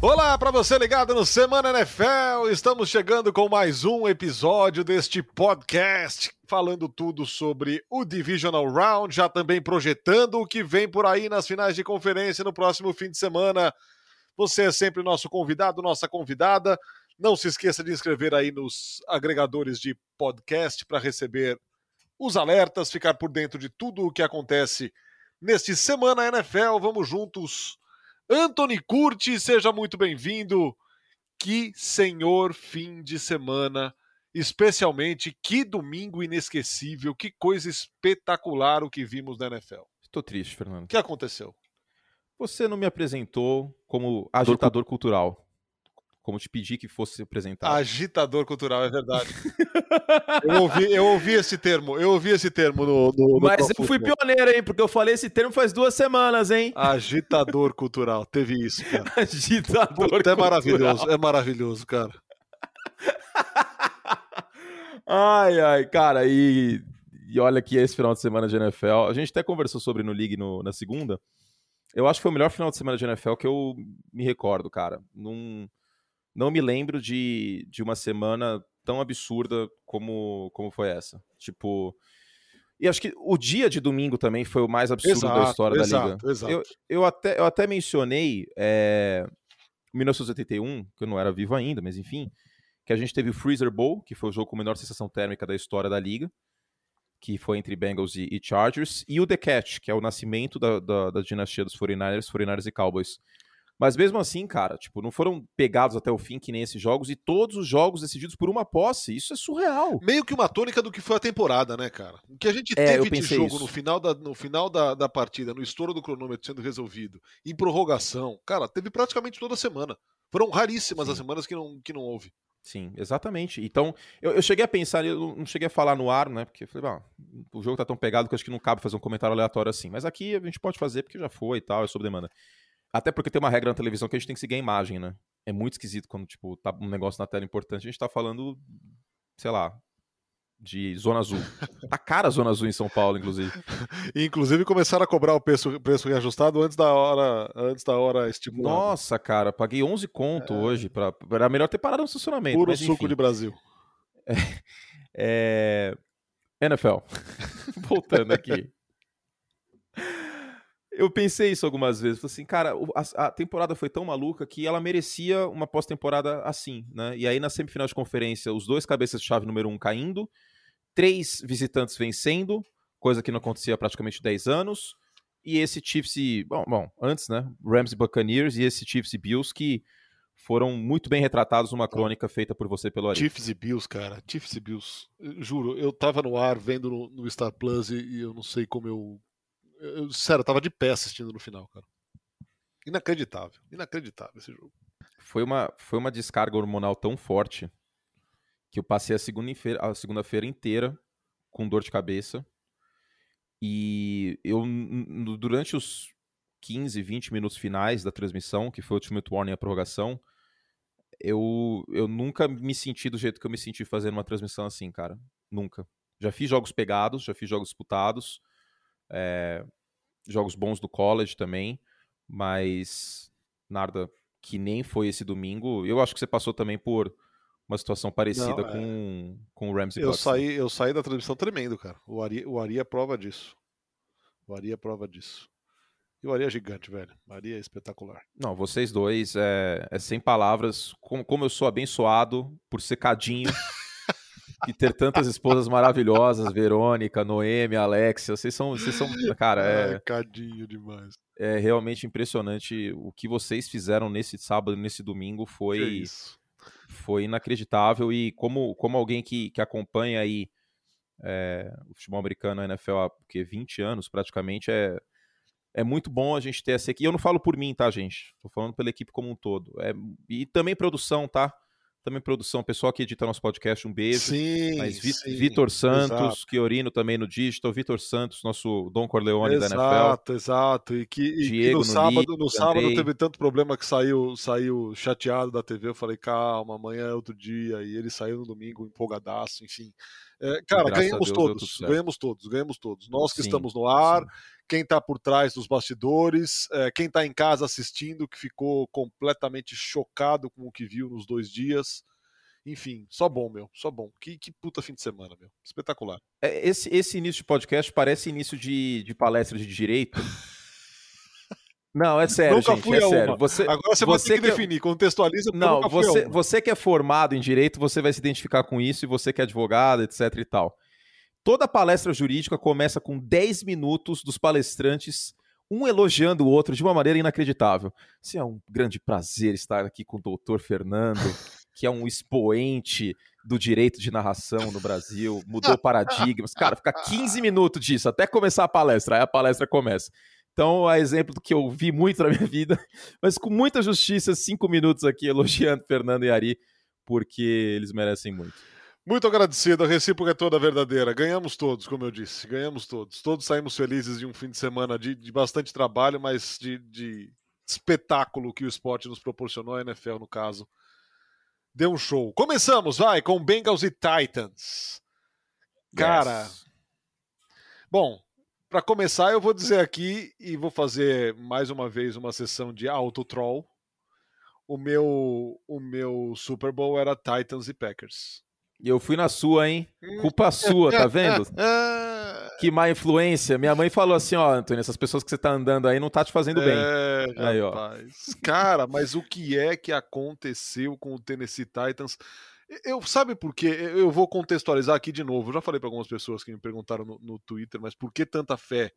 Olá para você ligado no Semana NFL. Estamos chegando com mais um episódio deste podcast falando tudo sobre o Divisional Round, já também projetando o que vem por aí nas finais de conferência no próximo fim de semana. Você é sempre nosso convidado, nossa convidada. Não se esqueça de inscrever aí nos agregadores de podcast para receber os alertas, ficar por dentro de tudo o que acontece neste Semana NFL. Vamos juntos Anthony Curti, seja muito bem-vindo. Que senhor fim de semana, especialmente que domingo inesquecível, que coisa espetacular o que vimos na NFL. Estou triste, Fernando. O que aconteceu? Você não me apresentou como agitador cultural como te pedi que fosse apresentado. Agitador cultural, é verdade. eu, ouvi, eu ouvi esse termo, eu ouvi esse termo no. no Mas no eu fui pioneiro, hein? Porque eu falei esse termo faz duas semanas, hein? Agitador cultural, teve isso, cara. Agitador Puta, cultural. É maravilhoso, é maravilhoso, cara. ai, ai, cara, e, e olha que esse final de semana de NFL, a gente até conversou sobre no League no, na segunda. Eu acho que foi o melhor final de semana de NFL que eu me recordo, cara. Num não me lembro de, de uma semana tão absurda como, como foi essa. Tipo. E acho que o dia de domingo também foi o mais absurdo exato, da história exato, da Liga. Exato. Eu, eu, até, eu até mencionei é, 1981, que eu não era vivo ainda, mas enfim, que a gente teve o Freezer Bowl, que foi o jogo com a menor sensação térmica da história da Liga, que foi entre Bengals e, e Chargers, e o The Catch, que é o nascimento da, da, da dinastia dos 49ers, 49ers e Cowboys. Mas mesmo assim, cara, tipo, não foram pegados até o fim que nem esses jogos e todos os jogos decididos por uma posse. Isso é surreal. Meio que uma tônica do que foi a temporada, né, cara? O que a gente é, teve de jogo isso. no final, da, no final da, da partida, no estouro do cronômetro sendo resolvido, em prorrogação, cara, teve praticamente toda semana. Foram raríssimas Sim. as semanas que não, que não houve. Sim, exatamente. Então, eu, eu, cheguei a pensar, eu não cheguei a falar no ar, né? Porque eu falei, ah, o jogo tá tão pegado que eu acho que não cabe fazer um comentário aleatório assim. Mas aqui a gente pode fazer porque já foi e tal, é sob demanda. Até porque tem uma regra na televisão que a gente tem que seguir a imagem, né? É muito esquisito quando, tipo, tá um negócio na tela importante, a gente tá falando, sei lá, de Zona Azul. Tá cara a Zona Azul em São Paulo, inclusive. inclusive começaram a cobrar o preço, preço reajustado antes da hora, antes da hora estimulada. Nossa, cara, paguei 11 conto é... hoje. Pra... Era melhor ter parado no estacionamento. Puro mas, suco de Brasil. É... é... NFL. Voltando aqui eu pensei isso algumas vezes. Falei assim, cara, a, a, temporada foi tão maluca que ela merecia uma pós-temporada assim, né? E aí na semifinal de conferência, os dois cabeças de chave número um caindo, três visitantes vencendo, coisa que não acontecia há praticamente 10 anos, e esse Chiefs e, bom, bom, antes, né, Rams e Buccaneers e esse Chiefs e Bills que foram muito bem retratados numa crônica feita por você pelo Ari. Chiefs e Bills, cara, Chiefs e Bills. Juro, eu tava no ar vendo no, no Star Plus e, e eu não sei como eu eu, sério, eu tava de pé assistindo no final, cara. Inacreditável, inacreditável esse jogo. Foi uma, foi uma descarga hormonal tão forte que eu passei a segunda-feira a segunda inteira com dor de cabeça. E eu, durante os 15, 20 minutos finais da transmissão, que foi o Ultimate Warning e a prorrogação, eu, eu nunca me senti do jeito que eu me senti fazendo uma transmissão assim, cara. Nunca. Já fiz jogos pegados, já fiz jogos disputados, é, jogos bons do college também, mas nada que nem foi esse domingo. Eu acho que você passou também por uma situação parecida Não, com, é... com o Rams e eu saí Eu saí da transmissão tremendo, cara. O Ari, o Ari é prova disso. O Ari é prova disso. E o Ari é gigante, velho. O Ari é espetacular. Não, vocês dois, é, é sem palavras. Como, como eu sou abençoado por ser cadinho. e ter tantas esposas maravilhosas, Verônica, Noemi, Alexia, vocês são, vocês são, cara, é, é cadinho demais. É realmente impressionante o que vocês fizeram nesse sábado, nesse domingo foi foi inacreditável e como, como alguém que, que acompanha aí é, o futebol americano, a NFL há que, 20 anos praticamente, é, é muito bom a gente ter essa equipe. E eu não falo por mim, tá, gente? Tô falando pela equipe como um todo. É, e também produção, tá? Também produção, pessoal que edita nosso podcast, um beijo. Sim, Mas sim, Vitor Santos, que Orino também no Digital, Vitor Santos, nosso Dom Corleone exato, da NFL. Exato, exato. E que, e que no, no, sábado, no sábado teve tanto problema que saiu, saiu chateado da TV. Eu falei, calma, amanhã é outro dia. E ele saiu no domingo empolgadaço, enfim. É, cara, ganhamos Deus, todos, ganhamos todos, ganhamos todos. Nós que sim, estamos no ar, sim. quem está por trás dos bastidores, é, quem está em casa assistindo, que ficou completamente chocado com o que viu nos dois dias. Enfim, só bom, meu, só bom. Que, que puta fim de semana, meu. Espetacular. É, esse, esse início de podcast parece início de, de palestra de direito. Não, é sério, Nunca gente, fui é a sério. Uma. Você, Agora você, você vai ter que, que definir, contextualiza. Não, você, você que é formado em direito, você vai se identificar com isso, e você que é advogado, etc e tal. Toda palestra jurídica começa com 10 minutos dos palestrantes, um elogiando o outro de uma maneira inacreditável. Assim, é um grande prazer estar aqui com o doutor Fernando, que é um expoente do direito de narração no Brasil, mudou paradigmas. Cara, fica 15 minutos disso, até começar a palestra, aí a palestra começa. Então, a exemplo do que eu vi muito na minha vida, mas com muita justiça, cinco minutos aqui elogiando Fernando e Ari, porque eles merecem muito. Muito agradecido, a recíproca é toda verdadeira. Ganhamos todos, como eu disse, ganhamos todos. Todos saímos felizes de um fim de semana de, de bastante trabalho, mas de, de, espetáculo que o esporte nos proporcionou, a NFL no caso. Deu um show. Começamos, vai, com Bengals e Titans. Cara. Yes. Bom, para começar, eu vou dizer aqui e vou fazer mais uma vez uma sessão de auto troll. O meu, o meu Super Bowl era Titans e Packers. E eu fui na sua, hein? Culpa sua, tá vendo? que má influência. Minha mãe falou assim, ó, Antônio, essas pessoas que você tá andando aí não tá te fazendo bem. É, aí, rapaz. Ó. Cara, mas o que é que aconteceu com o Tennessee Titans? Eu sabe por quê? Eu vou contextualizar aqui de novo. Eu já falei para algumas pessoas que me perguntaram no, no, Twitter, mas por que tanta fé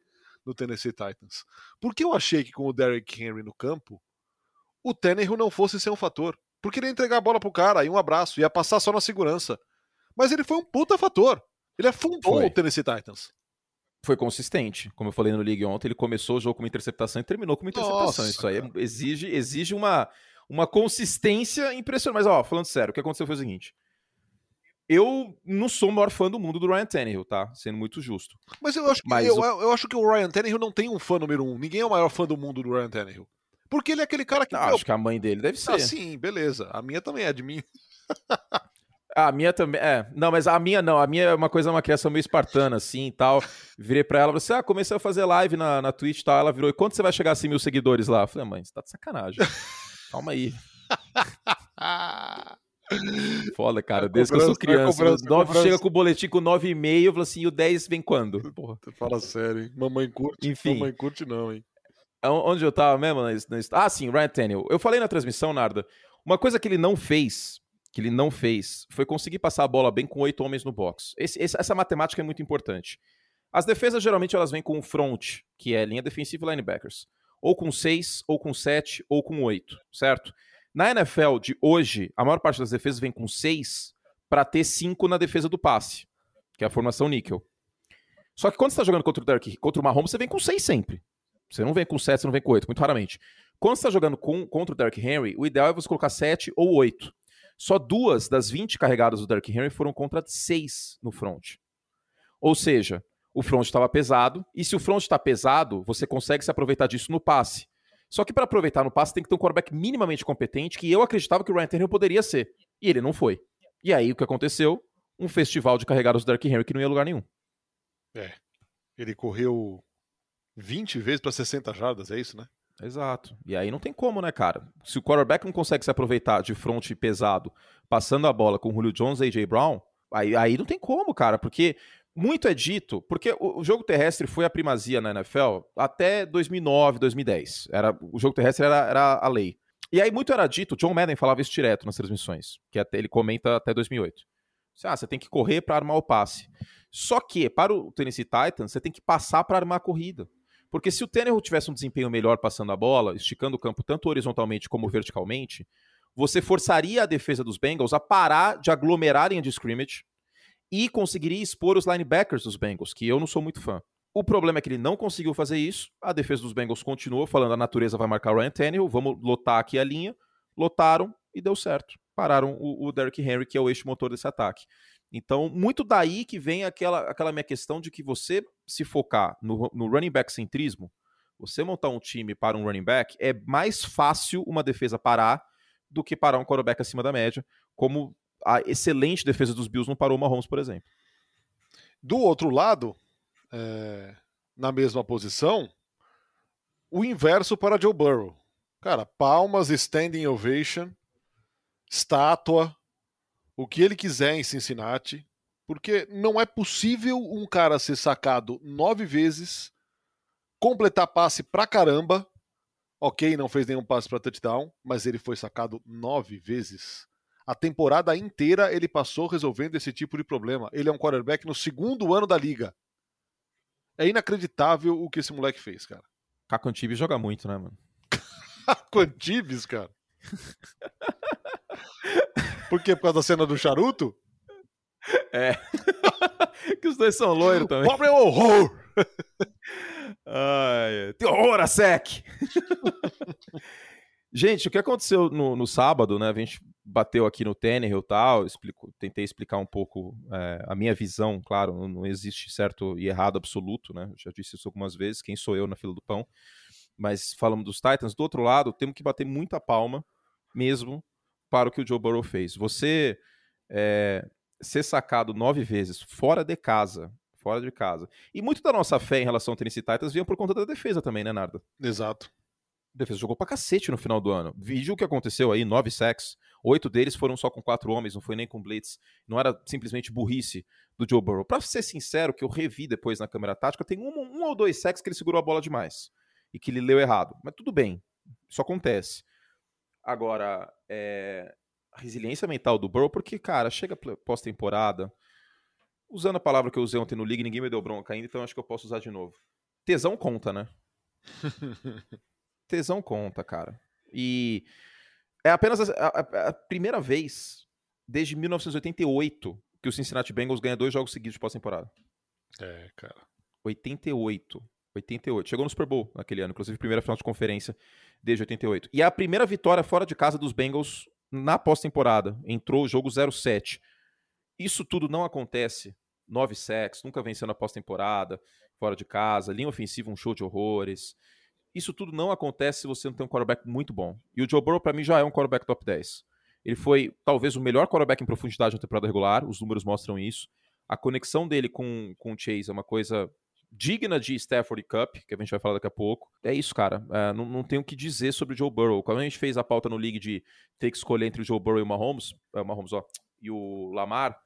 no Tennessee Titans? Porque eu achei que com o Derrick Henry no campo, o Tannehill não fosse ser um fator. Porque ele ia entregar a bola pro cara, e um abraço, ia passar só na segurança. Mas ele foi um puta fator. Ele afundou foi. o Tennessee Titans. Foi consistente. Como eu falei no League ontem, ele começou o jogo com uma interceptação e terminou com uma interceptação. Nossa, Isso aí exige, exige uma uma consistência impressionante. Mas, ó, falando sério, o que aconteceu foi o seguinte. Eu não sou o maior fã do mundo do Ryan Tannehill, tá? Sendo muito justo. Mas eu acho que, Mas eu, o... eu acho que o Ryan Tannehill não tem um fã número um. Ninguém é o maior fã do mundo do Ryan Tannehill. Porque ele é aquele cara que. Não, acho que a mãe dele deve ser. Ah, sim, beleza. A minha também é de mim. A minha também, é. Não, mas a minha não. A minha é uma coisa, uma criação meio espartana, assim e tal. Virei pra ela, você, assim, ah, comecei a fazer live na, na Twitch e tal. Ela virou, e quando você vai chegar a 100 mil seguidores lá? Eu falei, mãe, você tá de sacanagem. Calma aí. Foda, cara. Desde que eu sou criança. Cobrança, 9 chega com o boletim com 9,5, eu falo assim, e o 10 vem quando? Porra. Fala sério, hein? Mamãe curte. Enfim. Mamãe curte não, hein? Onde eu tava mesmo? Ah, sim, Ryan Tannehill. Eu falei na transmissão, Narda, uma coisa que ele não fez, que ele não fez, foi conseguir passar a bola bem com oito homens no box. Esse, essa matemática é muito importante. As defesas, geralmente, elas vêm com o front, que é linha defensiva e linebackers ou com 6, ou com 7, ou com 8, certo? Na NFL de hoje, a maior parte das defesas vem com 6 para ter 5 na defesa do passe, que é a formação níquel. Só que quando você está jogando contra o, Derek, contra o Mahomes, você vem com 6 sempre. Você não vem com 7, você não vem com 8, muito raramente. Quando você está jogando com, contra o Derrick Henry, o ideal é você colocar 7 ou 8. Só duas das 20 carregadas do Derrick Henry foram contra 6 no front. Ou seja, o front estava pesado, e se o front está pesado, você consegue se aproveitar disso no passe. Só que para aproveitar no passe tem que ter um quarterback minimamente competente, que eu acreditava que o Ryan Tannehill poderia ser. E ele não foi. E aí o que aconteceu? Um festival de carregados do Dark Henry que não ia a lugar nenhum. É. Ele correu 20 vezes para 60 jardas, é isso, né? Exato. E aí não tem como, né, cara? Se o quarterback não consegue se aproveitar de front pesado, passando a bola com o Julio Jones e AJ Brown, aí, aí não tem como, cara, porque muito é dito, porque o, jogo terrestre foi a primazia na NFL até 2009, 2010. Era, o jogo terrestre era, era a lei. E aí muito era dito, John Madden falava isso direto nas transmissões, que até ele comenta até 2008. Ah, você tem que correr para armar o passe. Só que, para o Tennessee Titans, você tem que passar para armar a corrida. Porque se o Tannehill tivesse um desempenho melhor passando a bola, esticando o campo tanto horizontalmente como verticalmente, você forçaria a defesa dos Bengals a parar de aglomerar em de scrimmage e conseguiria expor os linebackers dos Bengals, que eu não sou muito fã. O problema é que ele não conseguiu fazer isso. A defesa dos Bengals continuou falando: a natureza vai marcar o Ryan Tannehill, vamos lotar aqui a linha. Lotaram e deu certo. Pararam o, o Derrick Henry, que é o eixo motor desse ataque. Então, muito daí que vem aquela, aquela minha questão de que você se focar no, no running back centrismo, você montar um time para um running back, é mais fácil uma defesa parar do que parar um quarterback acima da média, como a excelente defesa dos Bills não parou o Mahomes, por exemplo. Do outro lado, é, na mesma posição, o inverso para Joe Burrow. Cara, palmas, standing ovation, estátua, o que ele quiser em Cincinnati, porque não é possível um cara ser sacado nove vezes, completar passe pra caramba. Ok, não fez nenhum passe para touchdown, mas ele foi sacado nove vezes. A temporada inteira ele passou resolvendo esse tipo de problema. Ele é um quarterback no segundo ano da liga. É inacreditável o que esse moleque fez, cara. Caco Antibes joga muito, né, mano? Caco Antibes, cara? Por quê? Por causa da cena do charuto? É. que os dois são loiros também. Pobre horror! Ai, tem horror a sec! Gente, o que aconteceu no, no, sábado, né? A gente bateu aqui no Tannehill e tal, explico, tentei explicar um pouco é, a minha visão, claro, não, não, existe certo e errado absoluto, né? Já disse isso algumas vezes, quem sou eu na fila do pão. Mas falamos dos Titans. Do outro lado, temos que bater muita palma mesmo para o que o Joe Burrow fez. Você é, ser sacado nove vezes fora de casa, fora de casa. E muito da nossa fé em relação ao Tennessee Titans vinha por conta da defesa também, né, Narda? Exato. A defesa jogou pra cacete no final do ano. Vídeo o que aconteceu aí, nove sacks. Oito deles foram só com quatro homens, não foi nem com blitz. Não era simplesmente burrice do Joe Burrow. Pra ser sincero, que eu revi depois na câmera tática, tem um, um ou dois sacks que ele segurou a bola demais. E que ele leu errado. Mas tudo bem, isso acontece. Agora, é... a resiliência mental do Burrow, porque, cara, chega pós-temporada, usando a palavra que eu usei ontem no League, ninguém me deu bronca ainda, então acho que eu posso usar de novo. Tesão conta, né? tesão conta, cara. E é apenas a, a, a, primeira vez desde 1988 que o Cincinnati Bengals ganha dois jogos seguidos de pós-temporada. É, cara. 88. 88. Chegou no Super Bowl naquele ano, inclusive primeira final de conferência desde 88. E a primeira vitória fora de casa dos Bengals na pós-temporada. Entrou o jogo 0-7. Isso tudo não acontece. Nove sacks, nunca venceu na pós-temporada, fora de casa, linha ofensiva um show de horrores. Isso tudo não acontece se você não tem um quarterback muito bom. E o Joe Burrow, para mim, já é um quarterback top 10. Ele foi talvez o melhor quarterback em profundidade na temporada regular, os números mostram isso. A conexão dele com, com o Chase é uma coisa digna de Stafford Cup, que a gente vai falar daqui a pouco. É isso, cara. É, não, não tenho o que dizer sobre o Joe Burrow. Quando a gente fez a pauta no League de ter que escolher entre o Joe Burrow e o Mahomes, é, Mahomes ó, e o Lamar,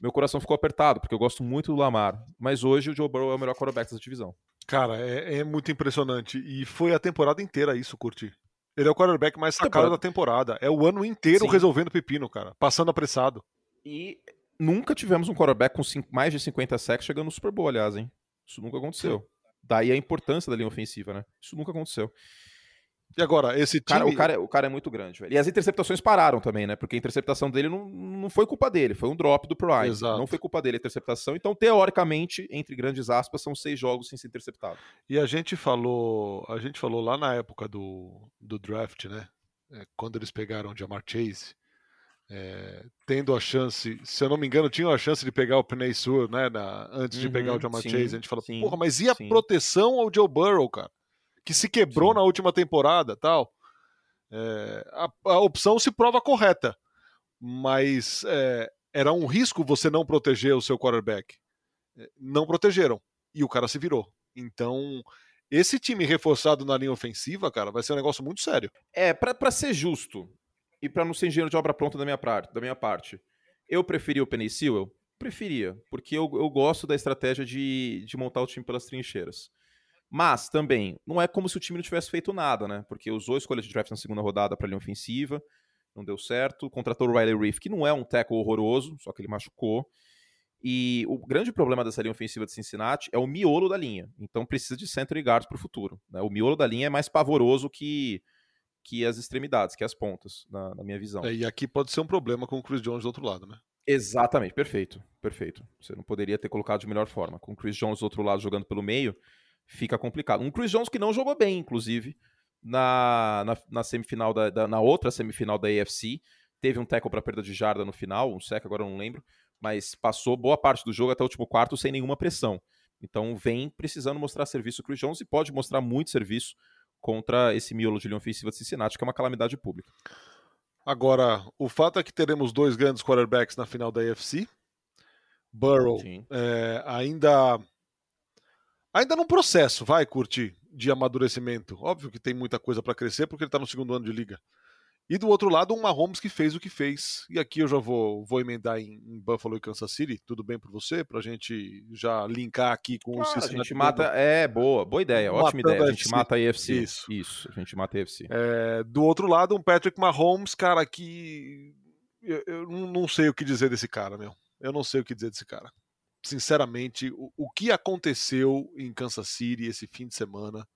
meu coração ficou apertado, porque eu gosto muito do Lamar. Mas hoje o Joe Burrow é o melhor quarterback dessa divisão. Cara, é, é, muito impressionante. E foi a temporada inteira isso, Curti. Ele é o quarterback mais sacado temporada. da temporada. É o ano inteiro Sim. resolvendo pepino, cara. Passando apressado. E nunca tivemos um quarterback com cinco, mais de 50 sacks chegando no Super Bowl, aliás, hein? Isso nunca aconteceu. Sim. Daí a importância da linha ofensiva, né? Isso nunca aconteceu. E agora, esse time... Cara, o, cara, é, o cara é muito grande, velho. E as interceptações pararam também, né? Porque a interceptação dele não, não foi culpa dele, foi um drop do Prime. Exato. Não foi culpa dele a interceptação. Então, teoricamente, entre grandes aspas, são seis jogos sem ser interceptado. E a gente falou, a gente falou lá na época do, do draft, né? É, quando eles pegaram o Jamar Chase, é, tendo a chance, se eu não me engano, tinham a chance de pegar o Penei Sur, né? Na, antes uhum, de pegar o uhum, Jamar sim, Chase. A gente falou, porra, mas e a sim. proteção ao Joe Burrow, cara? Que se quebrou na última temporada tal é, a, a, opção se prova correta, mas é, era um risco você não proteger o seu quarterback. É, não protegeram e o cara se virou. Então, esse time reforçado na linha ofensiva, cara, vai ser um negócio muito sério. É, para ser justo e para não ser engenheiro de obra pronta da minha, parte, da minha parte, eu preferia o Penny Sewell? Preferia, porque eu, eu gosto da estratégia de, de montar o time pelas trincheiras. Mas também, não é como se o time não tivesse feito nada, né? Porque usou escolha de draft na segunda rodada para linha ofensiva, não deu certo. Contratou o Riley Reef, que não é um tackle horroroso, só que ele machucou. E o grande problema dessa linha ofensiva de Cincinnati é o miolo da linha. Então precisa de center e guards para o futuro. Né? O miolo da linha é mais pavoroso que, que as extremidades, que as pontas, na, na minha visão. É, e aqui pode ser um problema com o Chris Jones do outro lado, né? Exatamente, perfeito, perfeito. Você não poderia ter colocado de melhor forma. Com o Chris Jones do outro lado jogando pelo meio, fica complicado. Um Chris Jones que não jogou bem, inclusive, na, na, na semifinal da, da, na outra semifinal da AFC. Teve um tackle para perda de jarda no final, um sec, agora eu não lembro, mas passou boa parte do jogo até o último quarto sem nenhuma pressão. Então vem precisando mostrar serviço o Chris Jones e pode mostrar muito serviço contra esse miolo de linha ofensiva de Cincinnati, que é uma calamidade pública. Agora, o fato é que teremos dois grandes quarterbacks na final da AFC. Burrow é, ainda ainda num processo, vai curtir de amadurecimento. Óbvio que tem muita coisa para crescer porque ele está no segundo ano de liga. E do outro lado, um Mahomes que fez o que fez. E aqui eu já vou, vou emendar em, em Buffalo e Kansas City. Tudo bem para você? Para a gente já linkar aqui com claro, o Cincinnati. A gente mata. É, boa, boa ideia, ótima ideia. A, a gente mata a AFC. Isso. Isso, a gente mata a AFC. É, do outro lado, um Patrick Mahomes, cara, que. Eu, eu não sei o que dizer desse cara, meu. Eu não sei o que dizer desse cara. Sinceramente, o, o que aconteceu em Kansas City esse fim de semana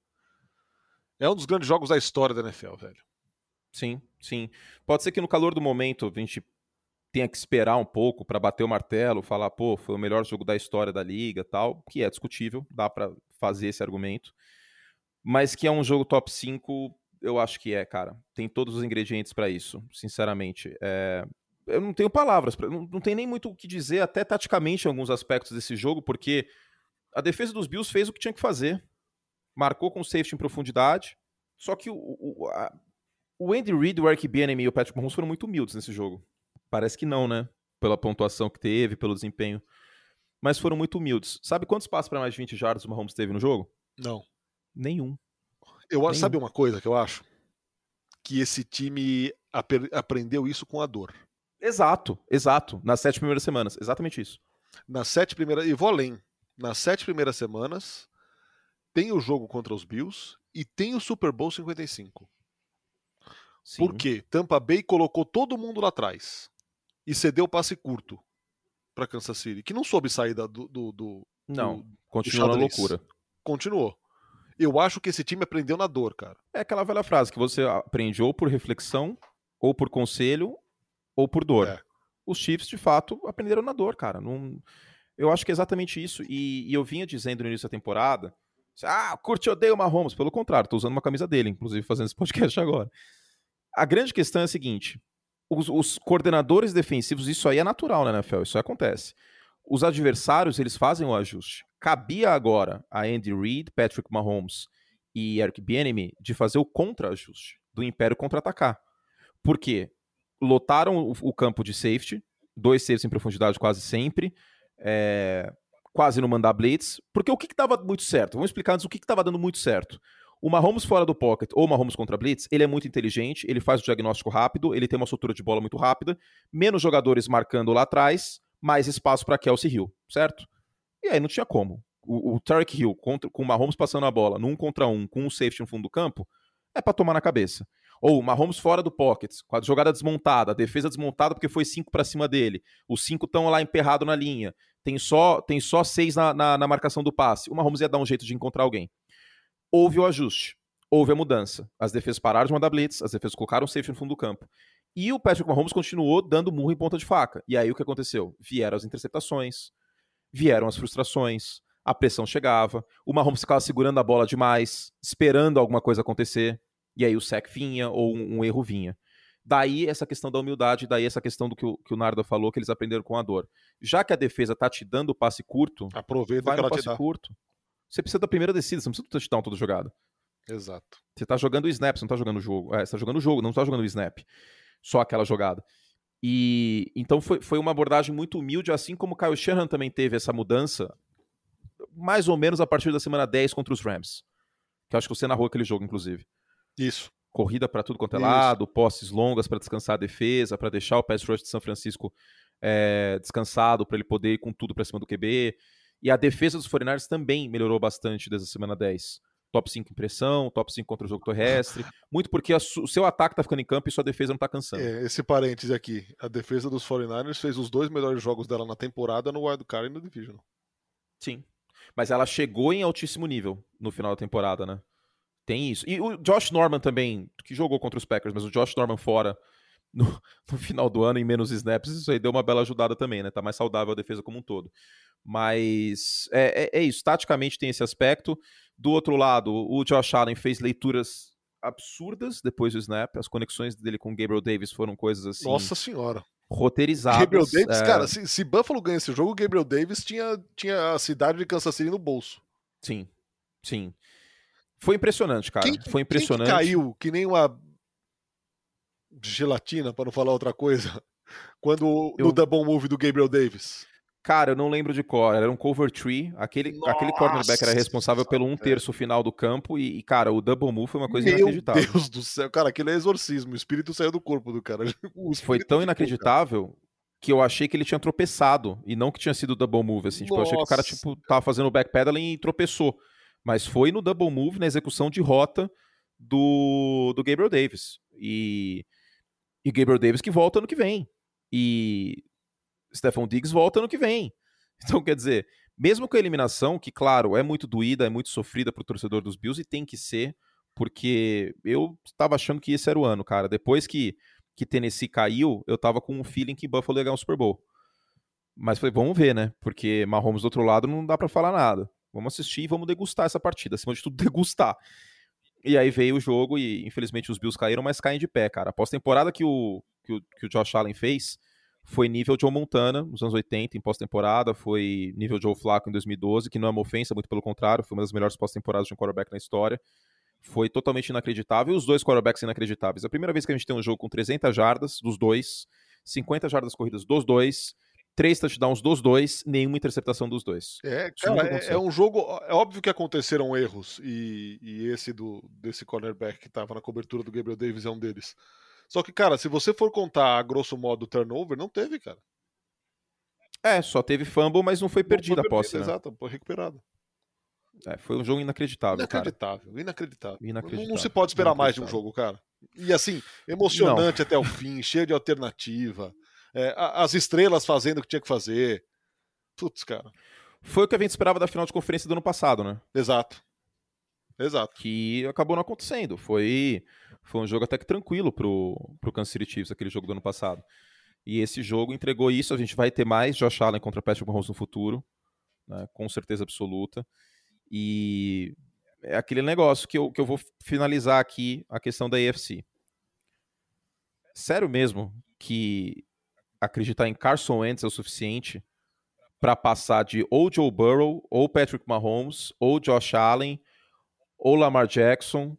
é um dos grandes jogos da história da NFL, velho. Sim, sim. Pode ser que no calor do momento a gente tenha que esperar um pouco para bater o martelo, falar, pô, foi o melhor jogo da história da liga, tal, que é discutível, dá para fazer esse argumento. Mas que é um jogo top 5, eu acho que é, cara. Tem todos os ingredientes para isso, sinceramente. É... Eu não tenho palavras, pra... não, não tem nem muito o que dizer, até taticamente, em alguns aspectos desse jogo, porque a defesa dos Bills fez o que tinha que fazer. Marcou com safety em profundidade, só que o, o, a, o Andy Reid, o Eric Bieniemy e o Patrick Mahomes foram muito humildes nesse jogo. Parece que não, né? Pela pontuação que teve, pelo desempenho. Mas foram muito humildes. Sabe quantos passos para mais de 20 jardas o Mahomes teve no jogo? Não. Nenhum. Eu Nenhum. sabe uma coisa que eu acho que esse time ap aprendeu isso com a dor. Exato, exato. Nas sete primeiras semanas, exatamente isso. Nas sete primeiras, e vou além. Nas sete primeiras semanas tem o jogo contra os Bills e tem o Super Bowl 55. Sim. Porque Tampa Bay colocou todo mundo lá atrás e cedeu o passe curto para Kansas City, que não soube sair do. do, do não, do, continuou na loucura. Continuou. Eu acho que esse time aprendeu na dor, cara. É aquela velha frase que você aprende ou por reflexão, ou por conselho, ou por dor. É. Os Chiefs, de fato, aprenderam na dor, cara. Não... Eu acho que é exatamente isso. E, e eu vinha dizendo no início da temporada: ah, curte odeio o Mahomes. Pelo contrário, tô usando uma camisa dele, inclusive fazendo esse podcast agora. A grande questão é a seguinte: os, os, coordenadores defensivos, isso aí é natural na NFL, isso acontece. Os adversários, eles fazem o ajuste. Cabia agora a Andy Reid, Patrick Mahomes e Eric Bieniemy de fazer o contra-ajuste do Império contra-atacar. Por quê? Lotaram o, o, campo de safety, dois safeties em profundidade quase sempre, é, quase não mandar blitz, porque o que estava muito certo? Vamos explicar antes o que estava dando muito certo. O Mahomes fora do pocket ou o Mahomes contra blitz, ele é muito inteligente, ele faz o diagnóstico rápido, ele tem uma soltura de bola muito rápida, menos jogadores marcando lá atrás, mais espaço para Kelsey Hill, certo? E aí não tinha como. O, o Tarek Hill contra, com o Mahomes passando a bola num contra um, com um safety no fundo do campo, é para tomar na cabeça. Ou Mahomes fora do pocket, com a jogada desmontada, a defesa desmontada porque foi cinco para cima dele. Os cinco estão lá emperrado na linha. Tem só tem só seis na, na, na marcação do passe. O Mahomes ia dar um jeito de encontrar alguém houve o ajuste, houve a mudança. As defesas pararam de mandar blitz, as defesas colocaram o safety no fundo do campo. E o Patrick Mahomes continuou dando murro em ponta de faca. E aí o que aconteceu? Vieram as interceptações, vieram as frustrações, a pressão chegava, o Mahomes ficava segurando a bola demais, esperando alguma coisa acontecer, e aí o sec vinha ou um, um erro vinha. Daí essa questão da humildade, daí essa questão do que o, que o Narda falou, que eles aprenderam com a dor. Já que a defesa tá te dando o passe curto, aproveita vai que no passe curto. Você precisa da primeira descida, você não precisa do touchdown toda jogada. Exato. Você tá jogando o snap, você não tá jogando o jogo. É, você tá jogando o jogo, não tá jogando o snap. Só aquela jogada. E então foi, foi uma abordagem muito humilde, assim como o Kyle Shanahan também teve essa mudança, mais ou menos a partir da semana 10 contra os Rams. Que eu acho que você narrou aquele jogo, inclusive. Isso. Corrida para tudo quanto é lado, posses longas para descansar a defesa, para deixar o pass rush de São Francisco é, descansado, para ele poder ir com tudo para cima do QB. E a defesa dos 49 também melhorou bastante desde a semana 10. Top 5 em pressão, top 5 contra o jogo terrestre. Muito porque o seu ataque tá ficando em campo e sua defesa não tá cansando. É, esse parêntese aqui. A defesa dos 49ers fez os dois melhores jogos dela na temporada no Wild Card e no Division. Sim. Mas ela chegou em altíssimo nível no final da temporada, né? Tem isso. E o Josh Norman também, que jogou contra os Packers, mas o Josh Norman fora no, no, final do ano em menos snaps, isso aí deu uma bela ajudada também, né? Tá mais saudável a defesa como um todo. Mas é, é, é, isso, taticamente tem esse aspecto. Do outro lado, o Josh Allen fez leituras absurdas depois do snap. As conexões dele com o Gabriel Davis foram coisas assim. Nossa senhora. Roteirizadas. Gabriel Davis, é... cara, se, se, Buffalo ganha esse jogo, o Gabriel Davis tinha, tinha a cidade de Kansas City no bolso. Sim, sim. Foi impressionante, cara. Quem, Foi impressionante. Quem que caiu que nem uma gelatina, para não falar outra coisa, quando Eu... no double move do Gabriel Davis. Cara, eu não lembro de cor. Era um cover tree. Aquele, Nossa, aquele cornerback era responsável pelo um terço final do campo. E, cara, o double move foi uma coisa Meu inacreditável. Meu Deus do céu. Cara, aquele é exorcismo. O espírito saiu do corpo do cara. Foi tão inacreditável ficou, que eu achei que ele tinha tropeçado. E não que tinha sido double move, assim. Tipo, eu achei que o cara, tipo, tava fazendo o backpedaling e tropeçou. Mas foi no double move, na execução de rota do, do Gabriel Davis. E, e Gabriel Davis que volta ano que vem. E Stephon Diggs volta ano que vem. Então, quer dizer, mesmo com a eliminação, que, claro, é muito doída, é muito sofrida para o torcedor dos Bills e tem que ser, porque eu estava achando que esse era o ano, cara. Depois que, que Tennessee caiu, eu estava com um feeling que Buffalo ia ganhar um Super Bowl. Mas falei, vamos ver, né? Porque Mahomes do outro lado não dá para falar nada. Vamos assistir e vamos degustar essa partida. Acima de tudo, degustar. E aí veio o jogo e, infelizmente, os Bills caíram, mas caem de pé, cara. Após temporada que o, que o, que o Josh Allen fez, foi nível Joe Montana nos anos 80, em pós-temporada, foi nível Joe Flacco em 2012, que não é uma ofensa, muito pelo contrário, foi uma das melhores pós-temporadas de um quarterback na história. Foi totalmente inacreditável, e os dois quarterbacks inacreditáveis. A primeira vez que a gente tem um jogo com 300 jardas dos dois, 50 jardas corridas dos dois, três touchdowns dos dois, nenhuma interceptação dos dois. É, cara, é, é, um jogo. É óbvio que aconteceram erros, e, e esse do desse cornerback que estava na cobertura do Gabriel Davis é um deles. Só que, cara, se você for contar a grosso modo o turnover, não teve, cara. É, só teve fumble, mas não foi perdida a posse, né? Exato, foi recuperado. É, foi um jogo inacreditável, inacreditável, cara. Inacreditável, inacreditável. Não, não se pode esperar mais de um jogo, cara. E assim, emocionante não. até o fim, cheio de alternativa. É, as estrelas fazendo o que tinha que fazer. Putz, cara. Foi o que a gente esperava da final de conferência do ano passado, né? Exato. Exato. Que acabou não acontecendo. Foi, foi um jogo até que tranquilo pro, pro Kansas City Chiefs, aquele jogo do ano passado. E esse jogo entregou isso. A gente vai ter mais Josh Allen contra Patrick Mahomes no futuro, né, com certeza absoluta. E é aquele negócio que eu, que eu vou finalizar aqui a questão da AFC. Sério mesmo que acreditar em Carson Wentz é o suficiente para passar de ou Joe Burrow, ou Patrick Mahomes, ou Josh Allen, ou Lamar Jackson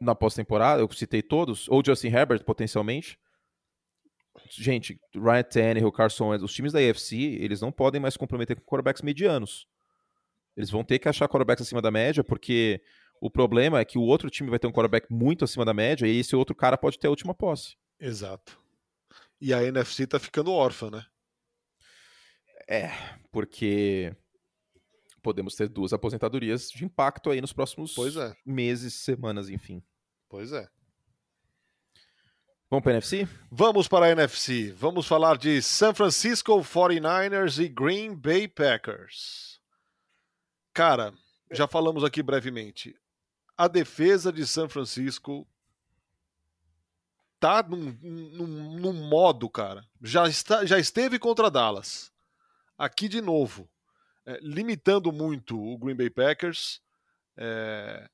na pós-temporada, eu citei todos, ou Justin Herbert potencialmente. Gente, Ryan Tannehill, Carson Wentz, os times da AFC, eles não podem mais comprometer com quarterbacks medianos. Eles vão ter que achar quarterbacks acima da média, porque o problema é que o outro time vai ter um quarterback muito acima da média e esse outro cara pode ter a última posse. Exato. E a NFC tá ficando órfã, né? É, porque podemos ter duas aposentadorias de impacto aí nos próximos é. meses, semanas, enfim. Pois é. Vamos para a NFC? Vamos para a NFC. Vamos falar de San Francisco 49ers e Green Bay Packers. Cara, já falamos aqui brevemente. A defesa de São Francisco tá num, num, num modo, cara. Já, está, já esteve contra Dallas. Aqui de novo é, limitando muito o Green Bay Packers. É,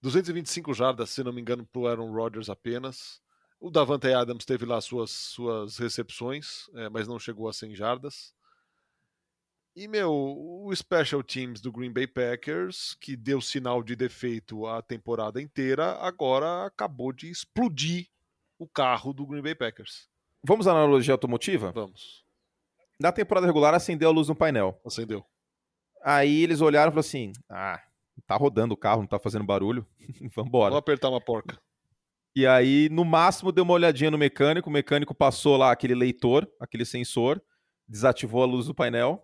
225 jardas, se não me engano, para o Aaron Rodgers apenas. O Davante Adams teve lá suas, suas recepções, é, mas não chegou a 100 jardas. E, meu, o Special Teams do Green Bay Packers, que deu sinal de defeito a temporada inteira, agora acabou de explodir o carro do Green Bay Packers. Vamos à analogia automotiva? Vamos. Na temporada regular, acendeu a luz no painel. Acendeu. Aí eles olharam e falaram assim: ah, tá rodando o carro, não tá fazendo barulho, vambora. Vou apertar uma porca. E aí, no máximo, deu uma olhadinha no mecânico, o mecânico passou lá aquele leitor, aquele sensor, desativou a luz do painel.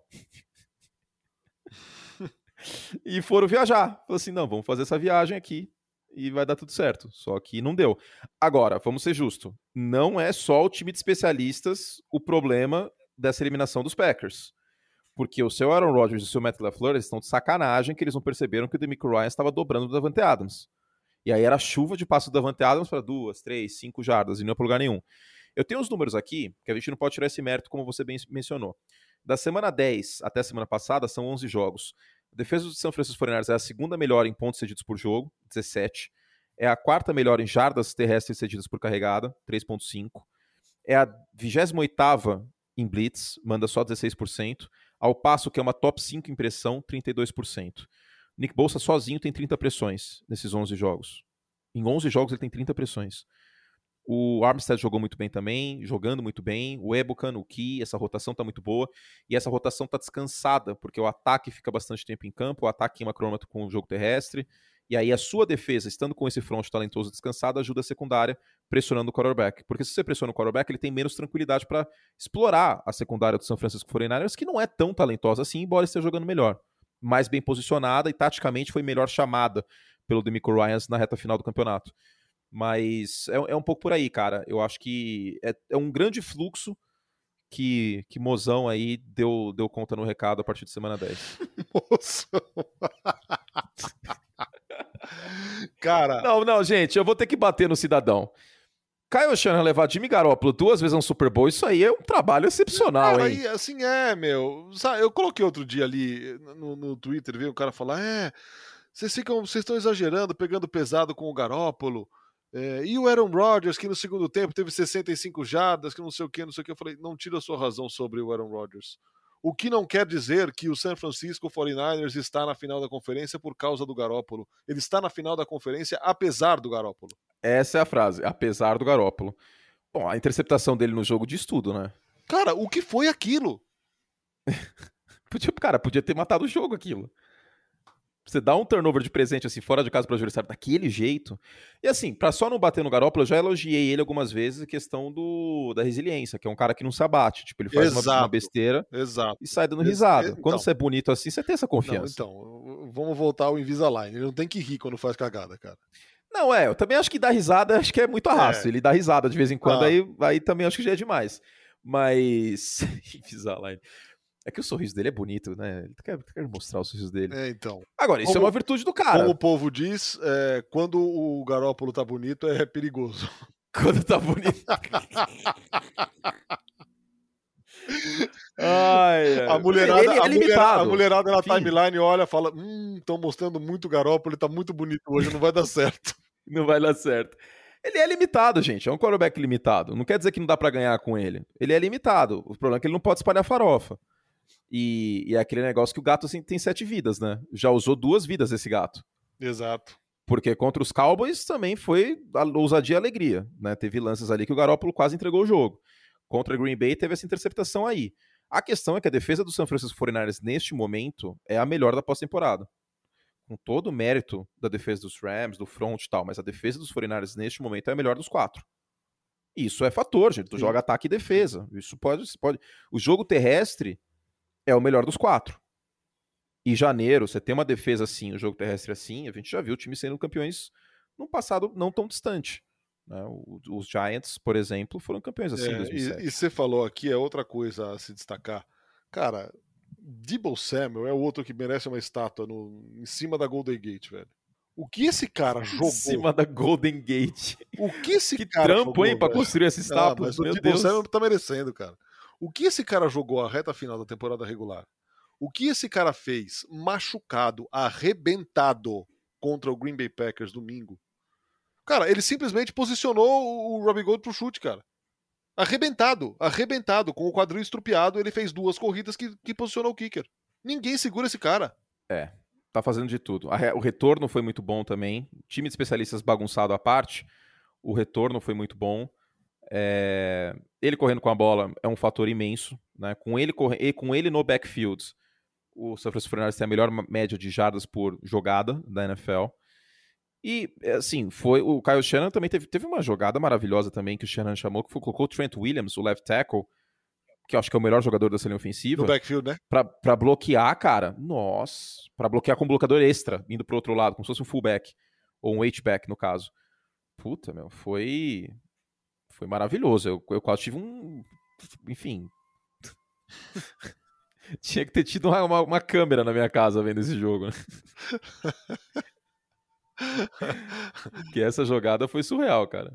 e foram viajar. Falou assim: não, vamos fazer essa viagem aqui e vai dar tudo certo. Só que não deu. Agora, vamos ser justos: não é só o time de especialistas o problema dessa eliminação dos Packers. Porque o seu Aaron Rodgers e o seu Matt LaFleur estão de sacanagem que eles não perceberam que o Demico Ryan estava dobrando o Davante Adams. E aí era chuva de passo do Davante Adams para duas, três, cinco jardas e não para lugar nenhum. Eu tenho os números aqui, que a gente não pode tirar esse mérito, como você bem mencionou. Da semana 10 até a semana passada, são 11 jogos. Defesa do São Francisco 49ers é a segunda melhor em pontos cedidos por jogo, 17. É a quarta melhor em jardas terrestres cedidas por carregada, 3.5. É a 28ª em blitz, manda só 16% ao passo que é uma top 5 impressão, 32%. Nick Bolsa sozinho tem 30 pressões nesses 11 jogos. Em 11 jogos ele tem 30 pressões. O Armstead jogou muito bem também, jogando muito bem. O Ebukan, o Ki, essa rotação tá muito boa. E essa rotação tá descansada, porque o ataque fica bastante tempo em campo, o ataque queima cronômetro com o jogo terrestre. E aí a sua defesa, estando com esse front talentoso descansado, ajuda a secundária pressionando o quarterback. Porque se você pressiona o quarterback, ele tem menos tranquilidade para explorar a secundária do São Francisco 49ers, que não é tão talentosa assim, embora esteja jogando melhor. Mais bem posicionada e taticamente foi melhor chamada pelo Demico Ryans na reta final do campeonato. Mas é, é um pouco por aí, cara. Eu acho que é, é um grande fluxo que, que Mozão aí deu, deu conta no recado a partir de semana 10. Mozão. Cara. Não, não, gente, eu vou ter que bater no cidadão. Caio Shannon levar Jimmy Garoppolo duas vezes a um Super Bowl, isso aí é um trabalho excepcional, Cara, hein? Aí, assim é, meu. Eu coloquei outro dia ali no, no Twitter, viu? O cara falar, é, vocês ficam, vocês estão exagerando, pegando pesado com o Garópolo. É, e o Aaron Rodgers, que no segundo tempo teve 65 jardas, que não sei o que, não sei o que. Eu falei, não tira a sua razão sobre o Aaron Rodgers. O que não quer dizer que o San Francisco 49ers está na final da conferência por causa do Garópolo. Ele está na final da conferência apesar do Garópolo. Essa é a frase, apesar do Garópolo. Bom, a interceptação dele no jogo diz tudo, né? Cara, o que foi aquilo? podia, cara, podia ter matado o jogo aquilo. Você dá um turnover de presente assim fora de casa para o adversário daquele jeito. E assim, para só não bater no Garoppolo, eu já elogiei ele algumas vezes a questão do da resiliência, que é um cara que não se abate, tipo, ele faz uma, uma, besteira Exato. e sai dando risada. Então, quando você é bonito assim, você tem essa confiança. Não, então, vamos voltar ao Invisalign. Ele não tem que rir quando faz cagada, cara. Não, é, eu também acho que dar risada, acho que é muito arrasto. É. Ele dá risada de vez em quando, ah. aí, aí também acho que já é demais. Mas. Invisalign. É que o sorriso dele é bonito, né? Ele quer, quer mostrar o sorriso dele. É, então. Agora, isso é como, é uma virtude do cara. Como o povo diz, é, quando o Garópolo tá bonito, é perigoso. Quando tá bonito. Ai, a mulherada, ele, ele é a, mulherada, a mulherada na timeline olha e fala: Hum, estão mostrando muito Garópolo, ele tá muito bonito hoje, não vai dar certo. não vai dar certo. Ele é limitado, gente. É um quarterback limitado. Não quer dizer que não dá para ganhar com ele. Ele é limitado. O problema é que ele não pode espalhar farofa. E, e, é aquele negócio que o gato assim, tem sete vidas, né? Já usou duas vidas esse gato. Exato. Porque contra os Cowboys também foi a ousadia e alegria, né? Teve lances ali que o Garópolo quase entregou o jogo. Contra Green Bay teve essa interceptação aí. A questão é que a defesa do San Francisco 49ers neste momento é a melhor da pós-temporada. Com todo o mérito da defesa dos Rams, do front e tal, mas a defesa dos 49ers neste momento é a melhor dos quatro. Isso é fator, gente. Tu Sim. joga ataque e defesa. Isso pode, pode. O jogo terrestre é o melhor dos quatro. E janeiro, você tem uma defesa assim, um jogo terrestre assim, a gente já viu o time sendo campeões num passado não tão distante. Né? Os Giants, por exemplo, foram campeões assim é, em 2007. E, e você falou aqui, é outra coisa a se destacar. Cara, Debo Samuel é outro que merece uma estátua no, em cima da Golden Gate, velho. O que esse cara jogou? Em cima da Golden Gate. O que esse que cara trampo, jogou, hein, pra construir essa estátua. Ah, mas Meu o Debo Samuel tá merecendo, cara. O que esse cara jogou a reta final da temporada regular? O que esse cara fez machucado, arrebentado contra o Green Bay Packers domingo? Cara, ele simplesmente posicionou o Robbie Gold pro chute, cara. Arrebentado, arrebentado, com o quadril estrupiado, ele fez duas corridas que, que posicionou o kicker. Ninguém segura esse cara. É, tá fazendo de tudo. O retorno foi muito bom também. Time de especialistas bagunçado à parte, o retorno foi muito bom. É... Ele correndo com a bola é um fator imenso. Né? Com, ele corre... com ele no backfield, o San Francisco 49 tem a melhor média de jardas por jogada da NFL. E, assim, foi o Kyle Shannon também teve, teve uma jogada maravilhosa também que o Shannon chamou, que foi, colocou o Trent Williams, o left tackle, que eu acho que é o melhor jogador da linha ofensiva. No backfield, né? Pra, pra bloquear, cara. Nossa. Pra bloquear com um bloqueador extra, indo pro outro lado, como se fosse um fullback. Ou um H-back, no caso. Puta, meu, foi foi maravilhoso. Eu, eu quase tive um. Enfim. Tinha que ter tido uma, uma, uma, câmera na minha casa vendo esse jogo. Né? que essa jogada foi surreal, cara.